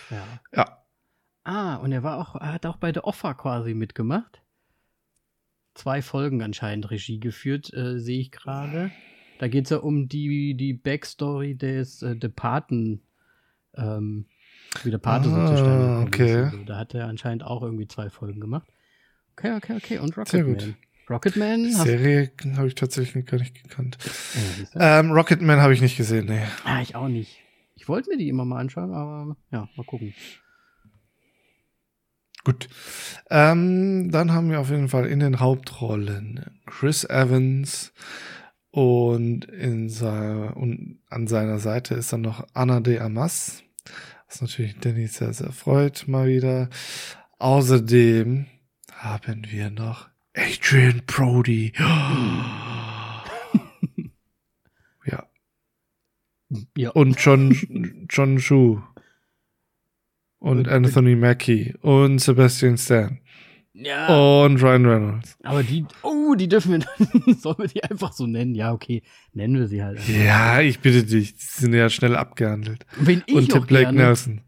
Ja. Ja. Ah, und er war auch, er hat auch bei The Offer quasi mitgemacht. Zwei Folgen anscheinend Regie geführt, äh, sehe ich gerade. Da geht es ja um die, die Backstory des äh, Departen, ähm, wie der Pate Ah, so zustande okay. Also, da hat er anscheinend auch irgendwie zwei Folgen gemacht. Okay, okay, okay. Und. Rocketman. Rocketman? Hast, Serie habe ich tatsächlich gar nicht gekannt. Ja? Ähm, Rocketman habe ich nicht gesehen, nee. Ah, ich auch nicht. Ich wollte mir die immer mal anschauen, aber ja, mal gucken. Gut. Ähm, dann haben wir auf jeden Fall in den Hauptrollen Chris Evans und, in seiner, und an seiner Seite ist dann noch Anna de Amas, was natürlich Danny sehr, sehr freut, mal wieder. Außerdem haben wir noch Adrian Brody. (gasps) ja. Ja. Und John, John Shu. Und Und- Anthony Mackie. Und Sebastian Stan. Ja. Und Ryan Reynolds. Aber die, oh, die dürfen wir, (laughs) sollen wir die einfach so nennen? Ja, okay, nennen wir sie halt. einfach. Ja, ich bitte dich. Die sind ja schnell abgehandelt. Wen ich Und noch Blake gerne, Nelson.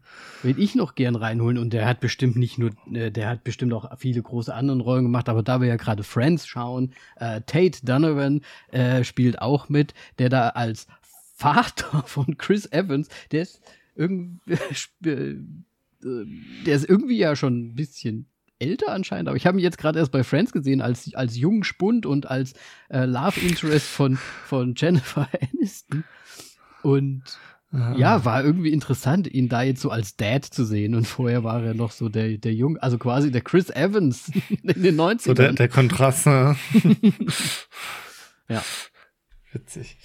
wen ich noch gern reinholen und der hat bestimmt nicht nur, äh, der hat bestimmt auch viele große andere Rollen gemacht, aber da wir ja gerade Friends schauen, äh, Tate Donovan äh, spielt auch mit, der da als Vater (laughs) von Chris Evans, der ist irgendwie, (laughs) äh, der ist irgendwie ja schon ein bisschen älter anscheinend, aber ich habe ihn jetzt gerade erst bei Friends gesehen als, als jungen Spund und als äh, Love Interest von, von Jennifer (laughs) Aniston. Und Ah. ja, war irgendwie interessant, ihn da jetzt so als Dad zu sehen. Und vorher war er noch so der, der Jung, also quasi der Chris Evans (laughs) in den 90ern. So der, der Kontrast, ne? (laughs) Ja. Witzig.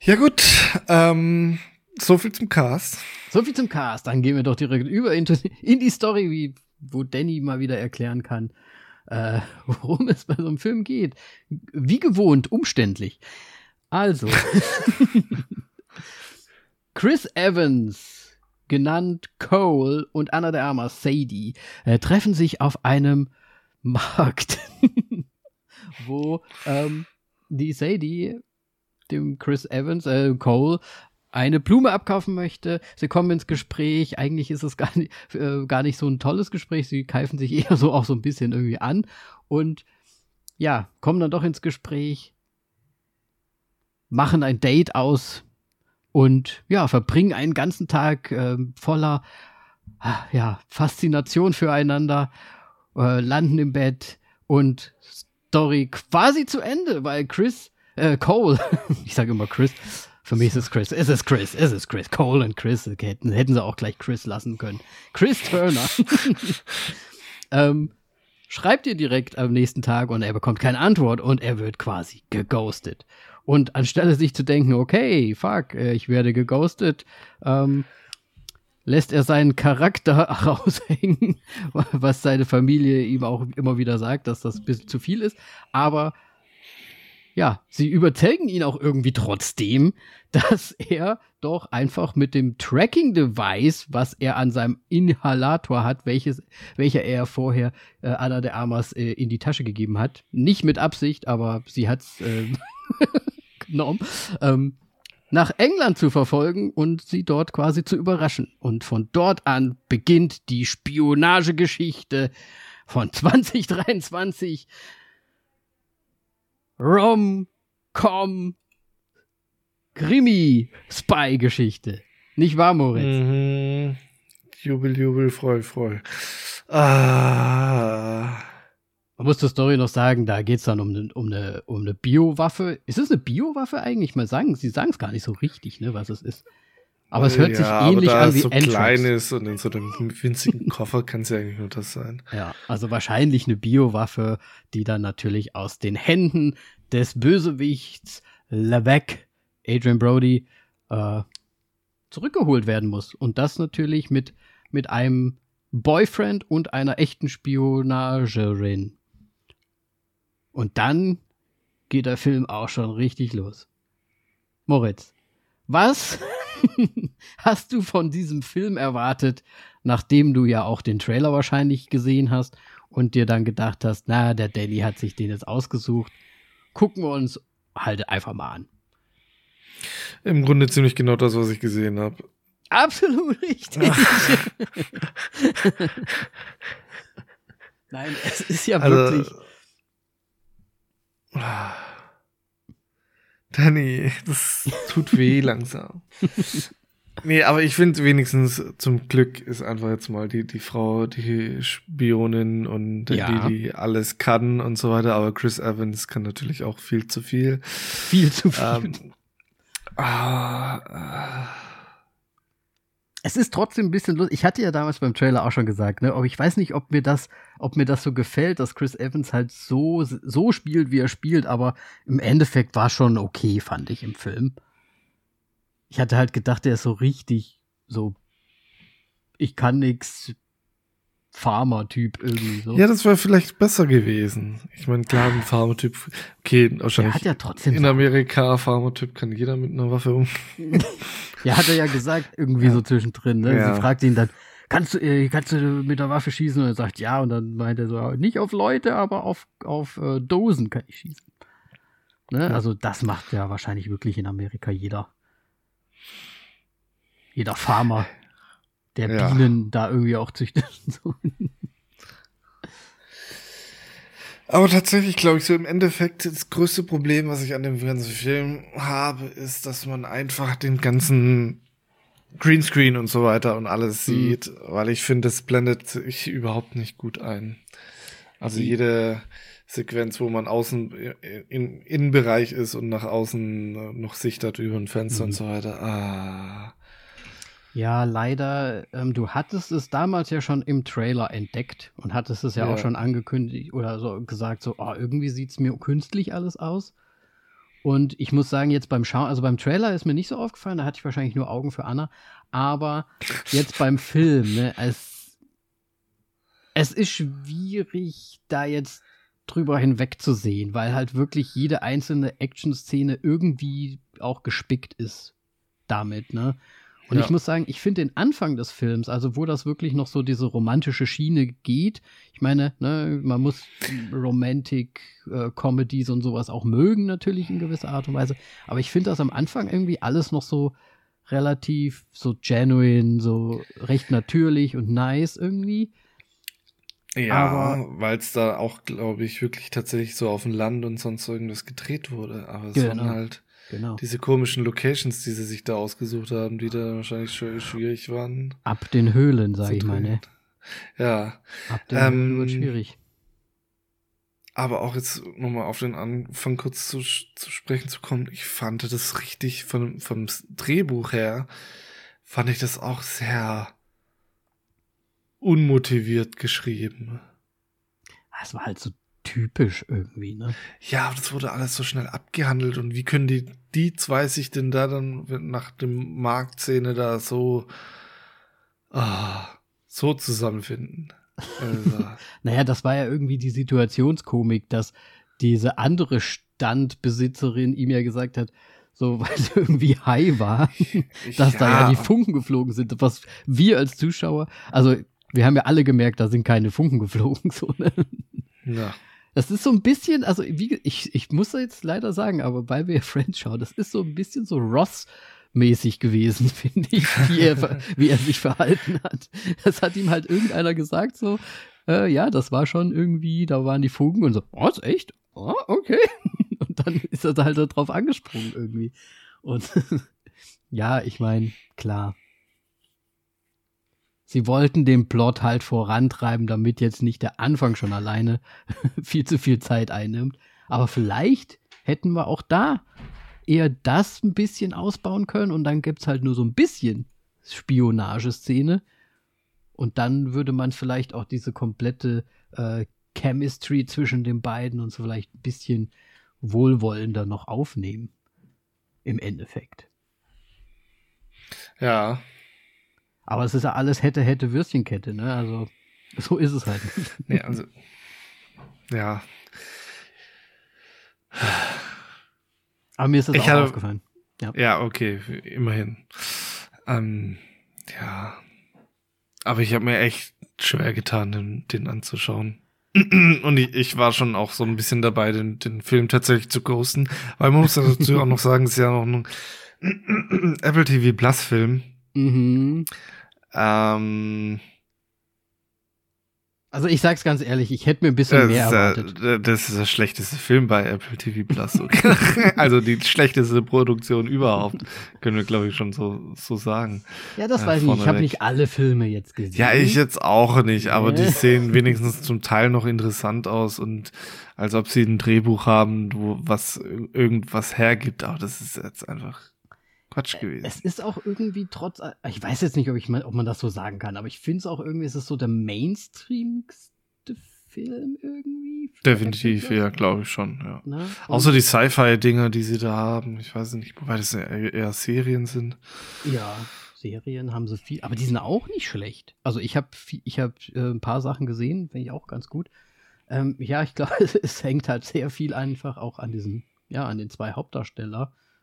Ja, gut. Ähm, so viel zum Cast. So viel zum Cast. Dann gehen wir doch direkt über in die Story, wie, wo Danny mal wieder erklären kann, äh, (laughs) worum es bei so einem Film geht. Wie gewohnt, umständlich. Also, (laughs) Chris Evans, genannt Cole, und Anna de Armas, Sadie, äh, treffen sich auf einem Markt, (laughs) wo ähm, die Sadie dem Chris Evans, äh, Cole, eine Blume abkaufen möchte. Sie kommen ins Gespräch. Eigentlich ist es gar nicht, äh, gar nicht so ein tolles Gespräch. Sie keifen sich (laughs) eher so auch so ein bisschen irgendwie an und ja, kommen dann doch ins Gespräch, machen ein Date aus und ja, verbringen einen ganzen Tag äh, voller ah, ja, Faszination füreinander, äh, landen im Bett und Story quasi zu Ende, weil Chris, äh, Cole, (laughs) ich sage immer Chris, für mich ist es Chris, es ist Chris, es ist Chris, Cole und Chris, hätten, hätten sie auch gleich Chris lassen können. Chris Turner. (laughs) ähm, schreibt ihr direkt am nächsten Tag und er bekommt keine Antwort und er wird quasi geghostet. Und anstelle sich zu denken, okay, fuck, äh, ich werde geghostet, ähm, lässt er seinen Charakter (laughs) raushängen, was seine Familie ihm auch immer wieder sagt, dass das ein bisschen zu viel ist. Aber ja, sie überzeugen ihn auch irgendwie trotzdem, (laughs) dass er doch einfach mit dem Tracking-Device, was er an seinem Inhalator hat, welches, welcher er vorher äh, Anna de Armas äh, in die Tasche gegeben hat, nicht mit Absicht, aber sie hat's äh, (laughs) genommen, ähm, nach England zu verfolgen und sie dort quasi zu überraschen. Und von dort an beginnt die Spionagegeschichte von (laughs) 2023. Rom-Com Krimi-Spy-Geschichte. Nicht wahr, Moritz? Mhm. Jubel, Jubel, Freu, Freu. Ah. Man muss zur Story noch sagen, da geht es dann um eine um ne, um ne Biowaffe. Ist es eine Biowaffe eigentlich? Mal sagen, sie sagen es gar nicht so richtig, ne, was es ist. Aber es hört sich ja, ähnlich aber da an es wie so Entrance. klein ist und in so einem winzigen (laughs) Koffer kann es ja eigentlich nur das sein. Ja, also wahrscheinlich eine Biowaffe, die dann natürlich aus den Händen des Bösewichts Levesque, Adrian Brody, äh, zurückgeholt werden muss. Und das natürlich mit, mit einem Boyfriend und einer echten Spionagerin. Und dann geht der Film auch schon richtig los. Moritz, was (laughs) hast du von diesem Film erwartet, nachdem du ja auch den Trailer wahrscheinlich gesehen hast und dir dann gedacht hast, na, der Danny hat sich den jetzt ausgesucht. Gucken wir uns halt einfach mal an. Im Grunde ziemlich genau das, was ich gesehen habe. Absolut richtig. (laughs) (laughs) Nein, es ist ja Also, wirklich. Danny, das tut weh (laughs) langsam. Nee, aber ich finde wenigstens zum Glück ist einfach jetzt mal die, die Frau, die Spionin und Ja. die, die alles kann und so weiter. Aber Chris Evans kann natürlich auch viel zu viel. viel zu viel. Ähm, ah, ah. Es ist trotzdem ein bisschen lustig. Ich hatte ja damals beim Trailer auch schon gesagt, ne, aber ich weiß nicht, ob mir das, ob mir das so gefällt, dass Chris Evans halt so, so spielt, wie er spielt, aber im Endeffekt war schon okay, fand ich im Film. Ich hatte halt gedacht, der ist so richtig, so, ich kann nix, Farmer-Typ irgendwie so. Ja, das wäre vielleicht besser gewesen. Ich meine, klar, ein Pharmatyp, okay, der wahrscheinlich hat ja trotzdem, in Amerika, Pharmatyp kann jeder mit einer Waffe um. (laughs) ja, hat er ja gesagt, irgendwie so zwischendrin, ne? Ja. Sie fragt ihn dann, kannst du, äh, kannst du mit der Waffe schießen? Und er sagt, ja, und dann meint er so, nicht auf Leute, aber auf, auf äh, Dosen kann ich schießen. Ne? Ja. Also das macht ja wahrscheinlich wirklich in Amerika jeder. Jeder Farmer, der Ja. Bienen da irgendwie auch züchtet. (laughs) Aber tatsächlich glaube ich so im Endeffekt das größte Problem, was ich an dem ganzen Film habe, ist, dass man einfach den ganzen Greenscreen und so weiter und alles Mhm. sieht, weil ich finde, das blendet sich überhaupt nicht gut ein. Also Mhm. jede Sequenz, wo man außen im Innenbereich ist und nach außen noch Sicht hat über ein Fenster Mhm. und so weiter. Ah. Ja, leider, ähm, du hattest es damals ja schon im Trailer entdeckt und hattest es ja, Ja. auch schon angekündigt oder so gesagt, so, oh, irgendwie sieht es mir künstlich alles aus. Und ich muss sagen, jetzt beim Schauen, also beim Trailer ist mir nicht so aufgefallen, da hatte ich wahrscheinlich nur Augen für Anna, aber jetzt beim (laughs) Film, ne, es, es ist schwierig, da jetzt drüber hinwegzusehen, weil halt wirklich jede einzelne Action-Szene irgendwie auch gespickt ist damit, ne? Und Ja. ich muss sagen, ich finde den Anfang des Films, also wo das wirklich noch so diese romantische Schiene geht, ich meine, ne, man muss Romantic äh, Comedies und sowas auch mögen, natürlich in gewisser Art und Weise, aber ich finde das am Anfang irgendwie alles noch so relativ so genuine, so recht natürlich und nice irgendwie. Ja, weil es da auch, glaube ich, wirklich tatsächlich so auf dem Land und sonst irgendwas gedreht wurde. Aber es waren Genau. halt Genau. diese komischen Locations, die sie sich da ausgesucht haben, die da wahrscheinlich schon schwierig waren. Ab den Höhlen, sag ich mal, ne? Ja, Ab den Ähm, Höhlen wird schwierig. aber auch jetzt nochmal auf den Anfang kurz zu, zu sprechen zu kommen. Ich fand das richtig von, vom Drehbuch her, fand ich das auch sehr unmotiviert geschrieben. Es war halt so typisch irgendwie, ne? Ja, das wurde alles so schnell abgehandelt und wie können die, die zwei sich denn da dann nach dem Marktszene da so, ah, so zusammenfinden? Also, (laughs) Naja, das war ja irgendwie die Situationskomik, dass diese andere Standbesitzerin ihm ja gesagt hat, so, (laughs) weil sie irgendwie high war, (laughs) dass da ja die Funken geflogen sind, was wir als Zuschauer, also wir haben ja alle gemerkt, da sind keine Funken geflogen, so, ne? Ja. Das ist so ein bisschen, also wie, ich, ich muss jetzt leider sagen, aber weil wir ja (laughs) Friends schauen, das ist so ein bisschen so Ross-mäßig gewesen, (laughs) finde ich, wie er, (laughs) wie er sich verhalten hat. Das hat ihm halt irgendeiner gesagt, so, äh, ja, das war schon irgendwie, da waren die Funken und so, was, echt? Oh, okay. Und dann ist er da halt drauf angesprungen irgendwie. Und ja, ich meine, klar. Sie wollten den Plot halt vorantreiben, damit jetzt nicht der Anfang schon alleine (laughs) viel zu viel Zeit einnimmt. Aber vielleicht hätten wir auch da eher das ein bisschen ausbauen können und dann gibt's halt nur so ein bisschen Spionageszene. Und dann würde man vielleicht auch diese komplette äh, Chemistry zwischen den beiden und so vielleicht ein bisschen wohlwollender noch aufnehmen. Im Endeffekt. Ja. Aber es ist ja alles hätte, hätte, Würstchenkette, ne? Also, so ist es halt. (laughs) Nee, also, ja. Aber mir ist das Ich auch hatte- aufgefallen. Ja, okay, immerhin. Ähm, ja. Aber ich habe mir echt schwer getan, den, den anzuschauen. (clears throat) Und ich, ich war schon auch so ein bisschen dabei, den, den Film tatsächlich zu ghosten. Weil man muss dazu auch noch sagen, es ist ja noch ein (clears throat) Apple TV Plus Film. Mhm. Ähm, Also ich sag's ganz ehrlich, ich hätte mir ein bisschen das, mehr ist, erwartet. äh, das ist der schlechteste Film bei Apple TV Plus. Okay. (laughs) also die schlechteste Produktion überhaupt, können wir glaube ich schon so, so sagen. Ja, das äh, weiß ich nicht. Ich habe nicht alle Filme jetzt gesehen. Ja, ich jetzt auch nicht, aber die sehen wenigstens zum Teil noch interessant aus und als ob sie ein Drehbuch haben, wo was irgendwas hergibt, aber das ist jetzt einfach Quatsch gewesen. Es ist auch irgendwie trotz, ich weiß jetzt nicht, ob, ich, ob man das so sagen kann, aber ich finde es auch irgendwie, es ist so der mainstreamigste Film irgendwie. Definitiv, ja, glaube ich schon, ja. Ne? Und- Außer die Sci-Fi-Dinger, die sie da haben. Ich weiß nicht, wobei das eher, Serien sind. Ja, Serien haben sie viel, aber die sind auch nicht schlecht. Also ich habe ich hab, äh, ein paar Sachen gesehen, finde ich auch ganz gut. Ähm, ja, ich (laughs) glaube, es hängt halt sehr viel einfach auch an diesen, ja, an den zwei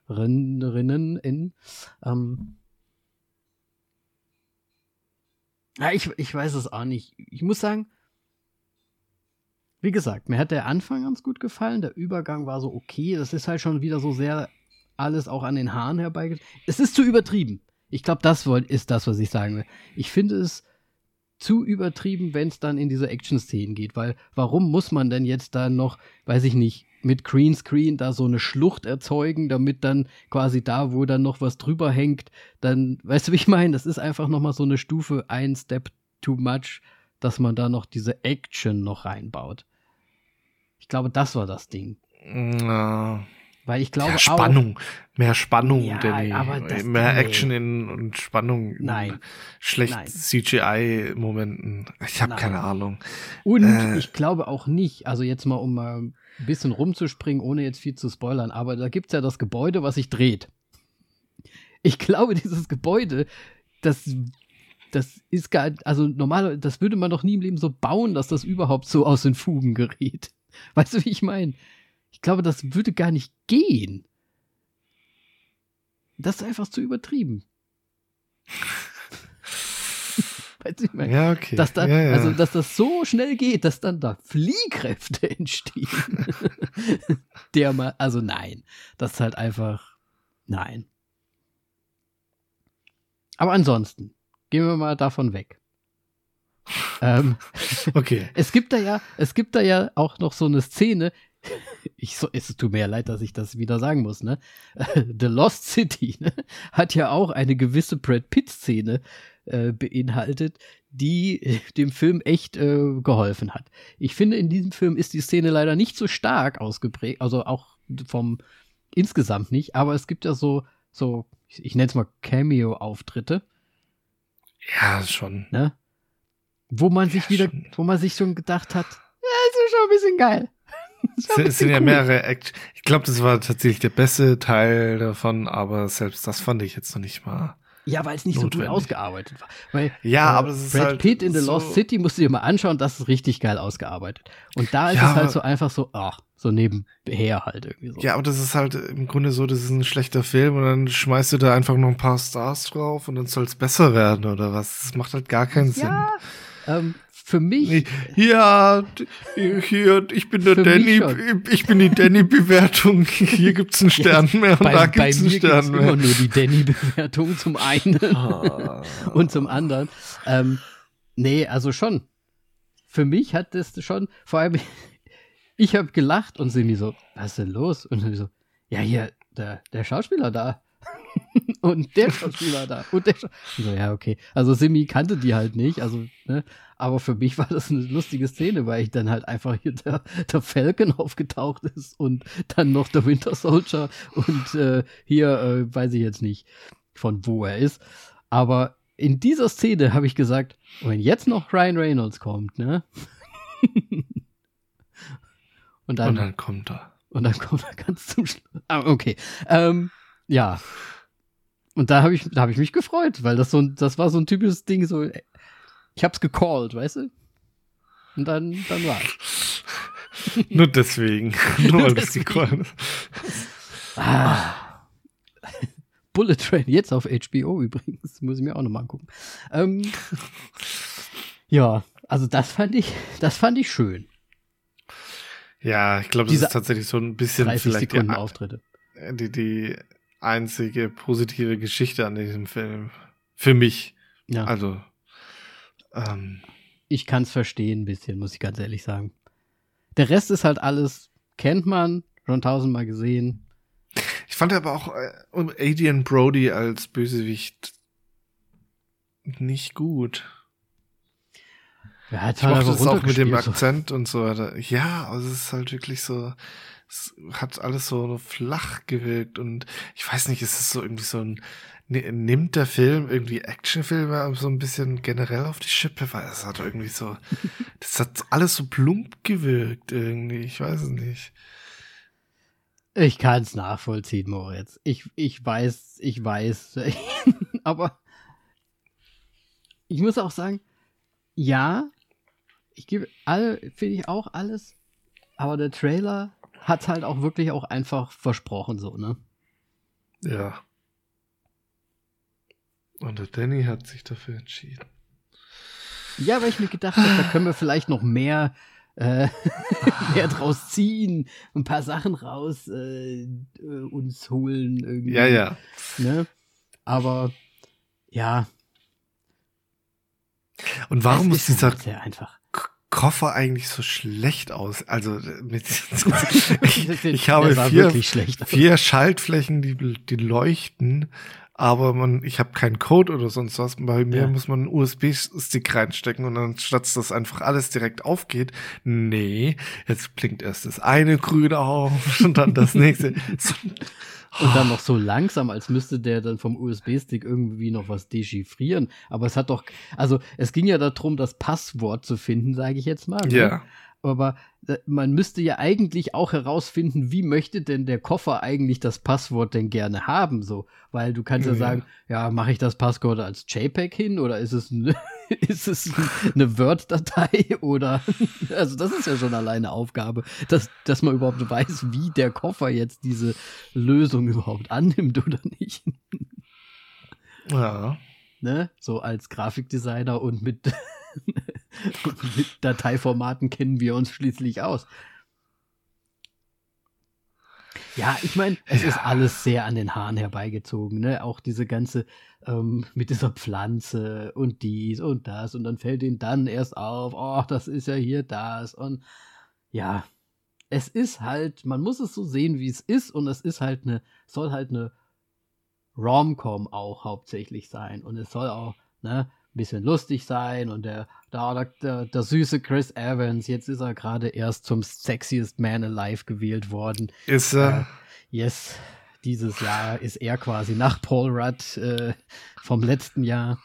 Hauptdarstellerinnen in. Ähm, ja, ich, ich weiß es auch nicht. Ich muss sagen, wie gesagt, mir hat der Anfang ganz gut gefallen. Der Übergang war so okay. Das ist halt schon wieder so sehr alles auch an den Haaren herbeigeht. Es ist zu übertrieben. Ich glaube, das ist das, was ich sagen will. Ich finde es zu übertrieben, wenn es dann in diese Action-Szenen geht, weil warum muss man denn jetzt da noch, weiß ich nicht, mit Greenscreen da so eine Schlucht erzeugen, damit dann quasi da, wo dann noch was drüber hängt, dann, (laughs) weißt du, wie ich meine? Das ist einfach nochmal so eine Stufe, ein Step too much, dass man da noch diese Action noch reinbaut. Ich glaube, das war das Ding. Na, Weil ich glaube ja, auch, Spannung. Mehr Spannung, Ja, Danny. Mehr nee. Action in, und Spannung in Nein. schlecht Nein. CGI-Momenten. Ich habe keine Ahnung. Und Äh. ich glaube auch nicht, also jetzt mal, um mal ein bisschen rumzuspringen, ohne jetzt viel zu spoilern, aber da gibt es ja das Gebäude, was sich dreht. Ich glaube, (laughs) dieses Gebäude, das, das ist gar, also normal, das würde man doch nie im Leben so bauen, dass das überhaupt so aus den Fugen gerät. (laughs) Weißt du, wie ich meine? Ich glaube, das würde gar nicht gehen. Das ist einfach zu übertrieben. (laughs) weißt du, ich meine? Ja, okay. Dass, da, ja, ja. Also, dass das so schnell geht, dass dann da Fliehkräfte (laughs) entstehen. Der mal, also nein. Das ist halt einfach, nein. Aber ansonsten, gehen wir mal davon weg. ähm, okay. (laughs) es gibt da ja, es gibt da ja auch noch so eine Szene. Ich so, es tut mir ja leid, dass ich das wieder sagen muss, ne? (laughs) The Lost City ne? hat ja auch eine gewisse Brad Pitt-Szene äh, beinhaltet, die äh, dem Film echt äh, geholfen hat. Ich finde, in diesem Film ist die Szene leider nicht so stark ausgeprägt, also auch vom insgesamt nicht, aber es gibt ja so, so, ich, ich nenne es mal Cameo-Auftritte, Ja, schon. ne? Wo man sich Ja, wieder, schon. wo man sich schon gedacht hat, ja, ist schon ein bisschen geil. Es sind ja cool. mehrere Action. Ich glaube, das war tatsächlich der beste Teil davon, aber selbst das fand ich jetzt noch nicht mal. Ja, weil es nicht so Notwendig. gut ausgearbeitet war. Weil Ja, äh, aber das ist Brad halt Pitt in The so- Lost City musst du dir mal anschauen, das ist richtig geil ausgearbeitet. Und da ist Ja, es halt so einfach so, ach, so nebenher halt irgendwie so. Ja, aber das ist halt im Grunde so, das ist ein schlechter Film und dann schmeißt du da einfach noch ein paar Stars drauf und dann soll es besser werden oder was. Das macht halt gar keinen Sinn. Ja, ähm, für mich, Ja, hier, ich bin der Danny, ich bin die Danny-Bewertung. Hier gibt's einen Stern mehr und bei, da gibt's einen mir gibt's Stern immer mehr. nur die Danny-Bewertung zum einen Ah. und zum anderen. Ähm, nee, also schon. Für mich hat das schon, vor allem, (laughs) ich habe gelacht und Simi so, was ist denn los? Und sie so, ja, hier, der, der Schauspieler da. (laughs) und der Schauspieler da. Und der ich so, ja, okay. Also Simi kannte die halt nicht, also, ne? Aber für mich war das eine lustige Szene, weil ich dann halt einfach hier der, der Falcon aufgetaucht ist und dann noch der Winter Soldier und äh, hier, äh, weiß ich jetzt nicht, von wo er ist. Aber in dieser Szene habe ich gesagt, wenn jetzt noch Ryan Reynolds kommt, ne? (laughs) und dann, Und dann kommt er. und dann kommt er ganz zum Schluss. Ah, okay. Ähm, ja. Und da habe ich, da habe ich mich gefreut, weil das so ein, das war so ein typisches Ding, so, ich hab's gecallt, weißt du? Und dann, dann war's. (laughs) Nur deswegen. (laughs) Nur weil das gekommen Ah. (laughs) Bullet Train, jetzt auf HBO übrigens. Muss ich mir auch nochmal angucken. Ähm, ja, also das fand ich, das fand ich schön. Ja, ich glaube, das ist tatsächlich so ein bisschen 30 vielleicht die, Sekunden Auftritte. die, die einzige positive Geschichte an diesem Film. Für mich. Ja. Also, ähm, ich kann es verstehen ein bisschen, muss ich ganz ehrlich sagen. Der Rest ist halt alles, kennt man, schon tausendmal gesehen. ich fand aber auch äh, Adrian Brody als Bösewicht nicht gut. Ja, Ich halt mochte aber es auch mit dem runtergespielt, so. Akzent und so weiter. Ja, also es ist halt wirklich so, es hat alles so flach gewirkt und ich weiß nicht, es ist so irgendwie so ein, ni- nimmt der Film irgendwie Actionfilme so ein bisschen generell auf die Schippe, weil es hat irgendwie so, (laughs) das hat alles so plump gewirkt irgendwie, ich weiß es nicht. Ich kann es nachvollziehen, Moritz. Ich, ich weiß, ich weiß. (laughs) aber ich muss auch sagen, ja, ich gebe finde ich auch alles, aber der Trailer hat halt auch wirklich auch einfach versprochen, so, ne? Ja. Und der Danny hat sich dafür entschieden. Ja, weil ich mir gedacht habe, da können wir vielleicht noch mehr, äh, (laughs) mehr draus ziehen, ein paar Sachen raus äh, äh, uns holen irgendwie. Ja, ja. Ne? Aber ja, Und warum es ist dieser halt sehr einfach. Koffer eigentlich so schlecht aus? Also mit (laughs) ich, ich habe vier, vier Schaltflächen, die, die leuchten, aber man, ich habe keinen Code oder sonst was. Bei mir Ja. muss man einen USB-Stick reinstecken und dann statt dass einfach alles direkt aufgeht, nee, jetzt blinkt erst das eine grün auf und dann das nächste. (laughs) Und dann noch so langsam, als müsste der dann vom USB-Stick irgendwie noch was dechiffrieren. Aber es hat doch, also es ging ja darum, das Passwort zu finden, sage ich jetzt mal. ne? ja, Aber äh, man müsste ja eigentlich auch herausfinden, wie möchte denn der Koffer eigentlich das Passwort denn gerne haben, so. Weil du kannst ja Ja. sagen, ja, mache ich das Passwort als JPEG hin oder ist es, ein, (laughs) ist es ein- eine Word-Datei oder, (laughs) also das ist ja schon alleine Aufgabe, dass, dass man überhaupt weiß, wie der Koffer jetzt diese Lösung überhaupt annimmt oder nicht. ja. Ne? So als Grafikdesigner und mit, (laughs) mit Dateiformaten kennen wir uns schließlich aus. Ja, ich meine, es ist Ja. alles sehr an den Haaren herbeigezogen, ne? Auch diese ganze ähm, mit dieser Pflanze und dies und das. Und dann fällt ihnen dann erst auf, oh, das ist ja hier das. Und ja, es ist halt, man muss es so sehen, wie es ist. Und es ist halt eine, soll halt eine Rom-Com auch hauptsächlich sein. Und es soll auch ne, ein bisschen lustig sein. Und der, der, der, der süße Chris Evans, jetzt ist er gerade erst zum Sexiest Man Alive gewählt worden. Ist er. Yes, dieses Jahr ist er quasi nach Paul Rudd äh, vom letzten Jahr,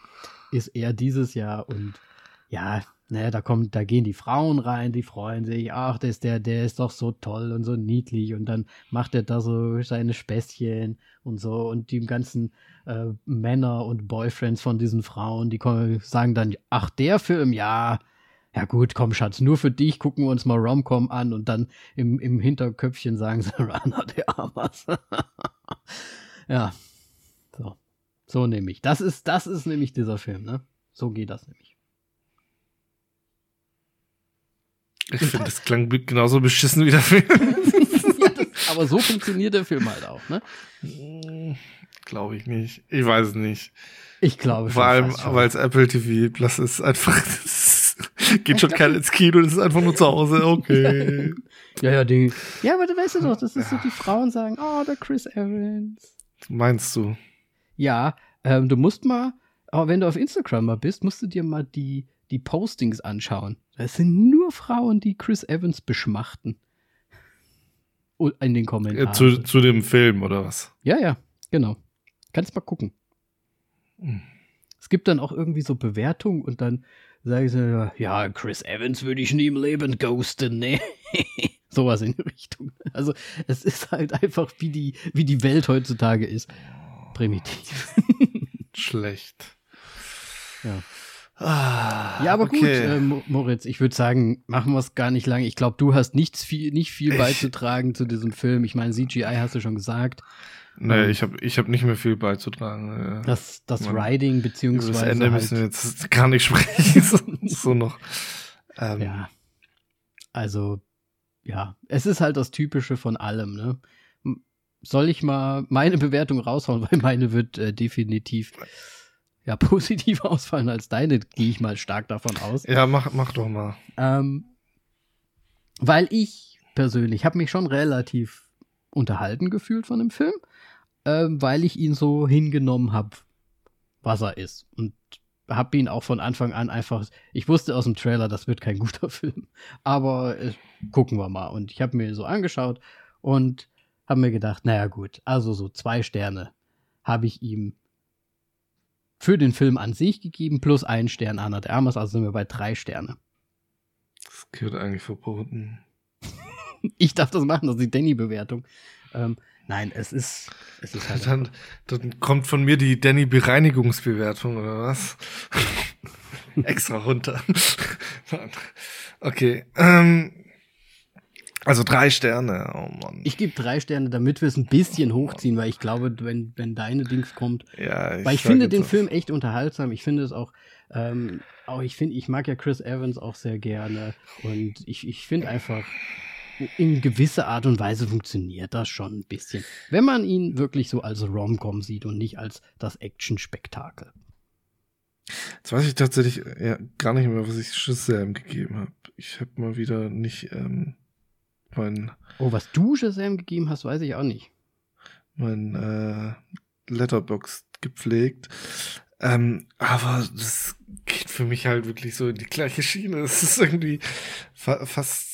ist er dieses Jahr und ja, ne, da kommt, da gehen die Frauen rein, die freuen sich, ach, der ist der, der ist doch so toll und so niedlich und dann macht er da so seine Späßchen und so und die ganzen äh, Männer und Boyfriends von diesen Frauen, die kommen, sagen dann, ach, der Film, ja, ja gut, komm Schatz, nur für dich gucken wir uns mal Romcom an und dann im, im Hinterköpfchen sagen (laughs) sie, Rana de Armas. (laughs) ja, so. So nehme ich. Das ist, das ist nämlich dieser Film, ne? So geht das nämlich. Ich finde, das klang genauso beschissen wie der Film. (laughs) ja, das, aber so funktioniert der Film halt auch, ne? Glaube ich nicht. Ich weiß es nicht. Ich glaube Vor schon allem, fast schon. weil es Apple TV Plus ist, einfach, das (laughs) geht schon keiner ins Kino, das ist einfach nur zu Hause, okay. (laughs) Ja, ja, die, ja, aber du weißt ja doch, das ist so, die Frauen sagen, oh, der Chris Evans. Meinst du? Ja, ähm, du musst mal, aber wenn du auf Instagram mal bist, musst du dir mal die, die Postings anschauen. Das sind nur Frauen, die Chris Evans beschmachten. Und in den Kommentaren. Zu, zu dem Film, oder was? ja, ja, genau. Kannst mal gucken. Hm. Es gibt dann auch irgendwie so Bewertungen und dann sagen sie, ja, Chris Evans würde ich nie im Leben ghosten, ne? (laughs) Sowas in die Richtung. Also, es ist halt einfach, wie die, wie die Welt heutzutage ist. Primitiv. Schlecht. Ja. Ah, Ja, aber gut, okay. äh, Mo- Moritz, ich würde sagen, machen wir es gar nicht lange. Ich glaube, du hast nichts viel, nicht viel Ich- beizutragen zu diesem Film. Ich meine, CGI hast du schon gesagt. nee, ähm, ich habe ich hab nicht mehr viel beizutragen. ja. Das, das Mann. Writing, Über beziehungsweise. das Ende halt, müssen wir jetzt (laughs) gar nicht sprechen. (laughs) so, so noch. Ähm, Ja. Also, ja, es ist halt das Typische von allem, ne? Soll ich mal meine (laughs) Bewertung raushauen, weil meine wird äh, definitiv ja, (laughs) positiv ausfallen als deine, gehe ich mal stark davon aus. Ja, mach, mach doch mal. Ähm, weil ich persönlich habe mich schon relativ unterhalten gefühlt von dem Film, ähm, weil ich ihn so hingenommen habe, was er ist. Und habe ihn auch von Anfang an einfach, ich wusste aus dem Trailer, das wird kein (laughs) guter Film. Aber äh, gucken wir mal. Und ich habe mir so angeschaut und habe mir gedacht, naja gut, also so zwei Sterne habe ich ihm für den Film an sich gegeben, plus einen Stern Anna de Armas, also sind wir bei drei Sterne. Das gehört eigentlich verboten. (laughs) ich darf das machen, das ist die Danny-Bewertung. Ähm, nein, es ist, es ist halt. Dann, dann kommt von mir die Danny-Bereinigungsbewertung, oder was? (laughs) Extra runter. (laughs) okay. Ähm, also drei Sterne, oh Mann. Ich gebe drei Sterne, damit wir es ein bisschen hochziehen, weil ich glaube, wenn, wenn deine Dings kommt. Ja, ich weil ich finde den Film echt unterhaltsam. Ich finde es auch, ähm, auch ich finde, ich mag ja Chris Evans auch sehr gerne. Und ich, ich finde einfach, in gewisser Art und Weise funktioniert das schon ein bisschen. Wenn man ihn wirklich so als Rom-Com sieht und nicht als das Action-Spektakel. Jetzt weiß ich tatsächlich ja, gar nicht mehr, was ich Shazam gegeben habe. Ich habe mal wieder nicht ähm, mein. Oh, was du Shazam gegeben hast, weiß ich auch nicht. Mein äh, Letterbox gepflegt. Ähm, aber das geht für mich halt wirklich so in die gleiche Schiene. (laughs) Es ist irgendwie fa fast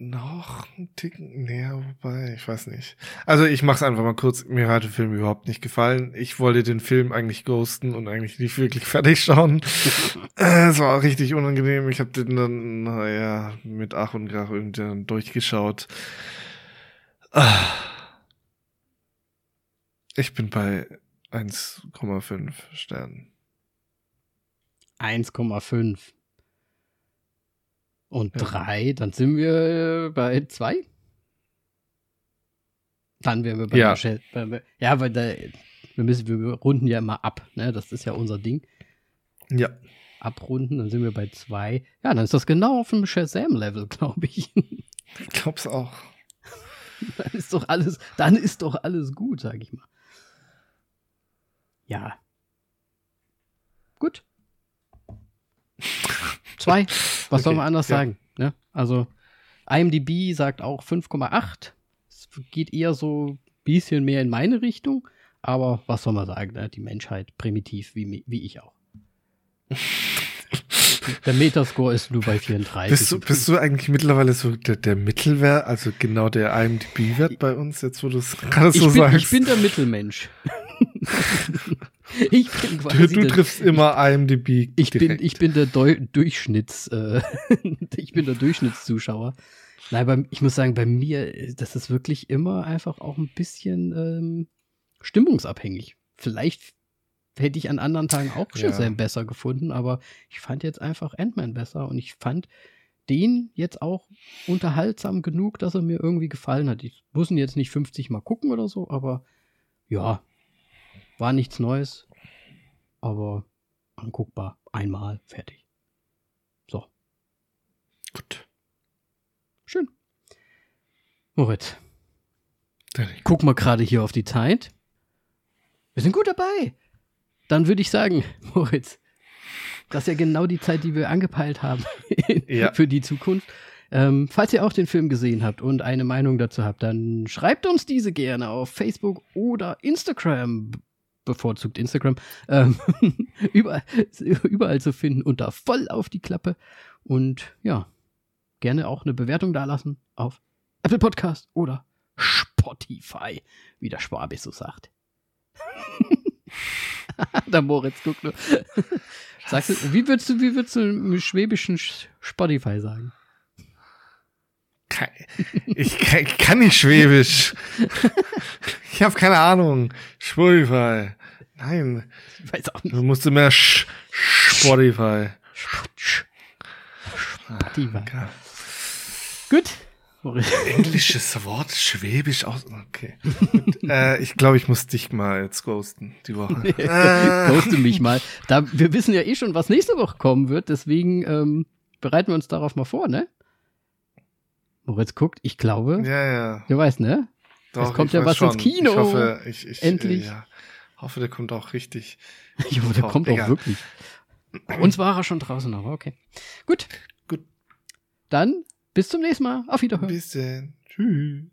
noch ein Ticken näher, wobei, ich weiß nicht. Also ich mach's einfach mal kurz, mir hat der Film überhaupt nicht gefallen. Ich wollte den Film eigentlich ghosten und eigentlich nicht wirklich (laughs) fertig schauen. es war auch richtig unangenehm. Ich habe den dann, naja, mit Ach und Krach irgendwie durchgeschaut. Ich bin bei 1,5 Sternen. 1,5. Und ja. drei, dann sind wir bei zwei. Dann wären wir bei ja. Michelle. Bei, ja, weil da, wir müssen, wir runden ja immer ab, ne? Das ist ja unser Ding. Ja. Abrunden, dann sind wir bei zwei. Ja, dann ist das genau auf dem Shazam-Level, (laughs) glaube ich. Ich glaub's auch. (laughs) dann ist doch alles, dann ist doch alles gut, sag ich mal. Ja. Gut. Zwei. Was okay, soll man anders ja. sagen? Ne? Also IMDb sagt auch 5,8. Es geht eher so ein bisschen mehr in meine Richtung. Aber was soll man sagen? Ne? Die Menschheit primitiv, wie, wie ich auch. (laughs) der Metascore ist nur bei 34. Bist du, bist du eigentlich mittlerweile so der, der Mittelwert, also genau der IMDb-Wert bei uns, jetzt wo du es (laughs) gerade so bin, sagst? Ich bin der Mittelmensch. (laughs) (laughs) ich bin quasi du, du triffst immer IMDb. Ich bin, ich bin der Deu Durchschnitts, äh, (laughs) ich bin der Durchschnittszuschauer. Nein, aber ich muss sagen, bei mir, das ist wirklich immer einfach auch ein bisschen ähm, stimmungsabhängig. Vielleicht hätte ich an anderen Tagen auch Shazam ja. besser gefunden, aber ich fand jetzt einfach Ant-Man besser und ich fand den jetzt auch unterhaltsam genug, dass er mir irgendwie gefallen hat. Ich muss ihn jetzt nicht 50 Mal gucken oder so, aber ja, war nichts Neues, aber anguckbar. Einmal, fertig. So. Gut. Schön. Moritz. Guck mal gerade hier auf die Zeit. Wir sind gut dabei. Dann würde ich sagen, (laughs) Moritz, das ist ja genau die Zeit, die wir angepeilt haben (laughs) ja. für die Zukunft. Ähm, falls ihr auch den Film gesehen habt und eine Meinung dazu habt, dann schreibt uns diese gerne auf Facebook oder Instagram bevorzugt Instagram, ähm, (laughs) überall, überall zu finden unter voll auf die Klappe. Und ja, gerne auch eine Bewertung dalassen auf Apple Podcast oder Spotify, wie der Schwabe so sagt. (laughs) der Moritz guckt nur. Sagst du, wie würdest du, wie würdest du im schwäbischen Spotify sagen? Ich kann, ich kann nicht Schwäbisch. (laughs) Ich habe keine Ahnung. Spotify. Nein. Ich weiß auch nicht. Du musst mehr Sch Spotify. Spotify. Ah, Gut. Englisches Wort, Schwäbisch aus. Okay. äh, ich glaube, ich muss dich mal jetzt ghosten die Woche. äh. Ghoste mich mal. Da, wir wissen ja eh schon, was nächste Woche kommen wird, deswegen ähm, bereiten wir uns darauf mal vor, ne? Moritz guckt, ich glaube. Ja, ja. Du weißt, ne? Doch, es kommt ja was schon. ins Kino. Ich hoffe, ich, ich Endlich. Äh, ja. Hoffe, der kommt auch richtig. Jo, der kommt auch wirklich. Uns war er schon draußen, aber okay. Gut. Gut. Dann bis zum nächsten Mal. Auf Wiederhören. Bis dann. Tschüss.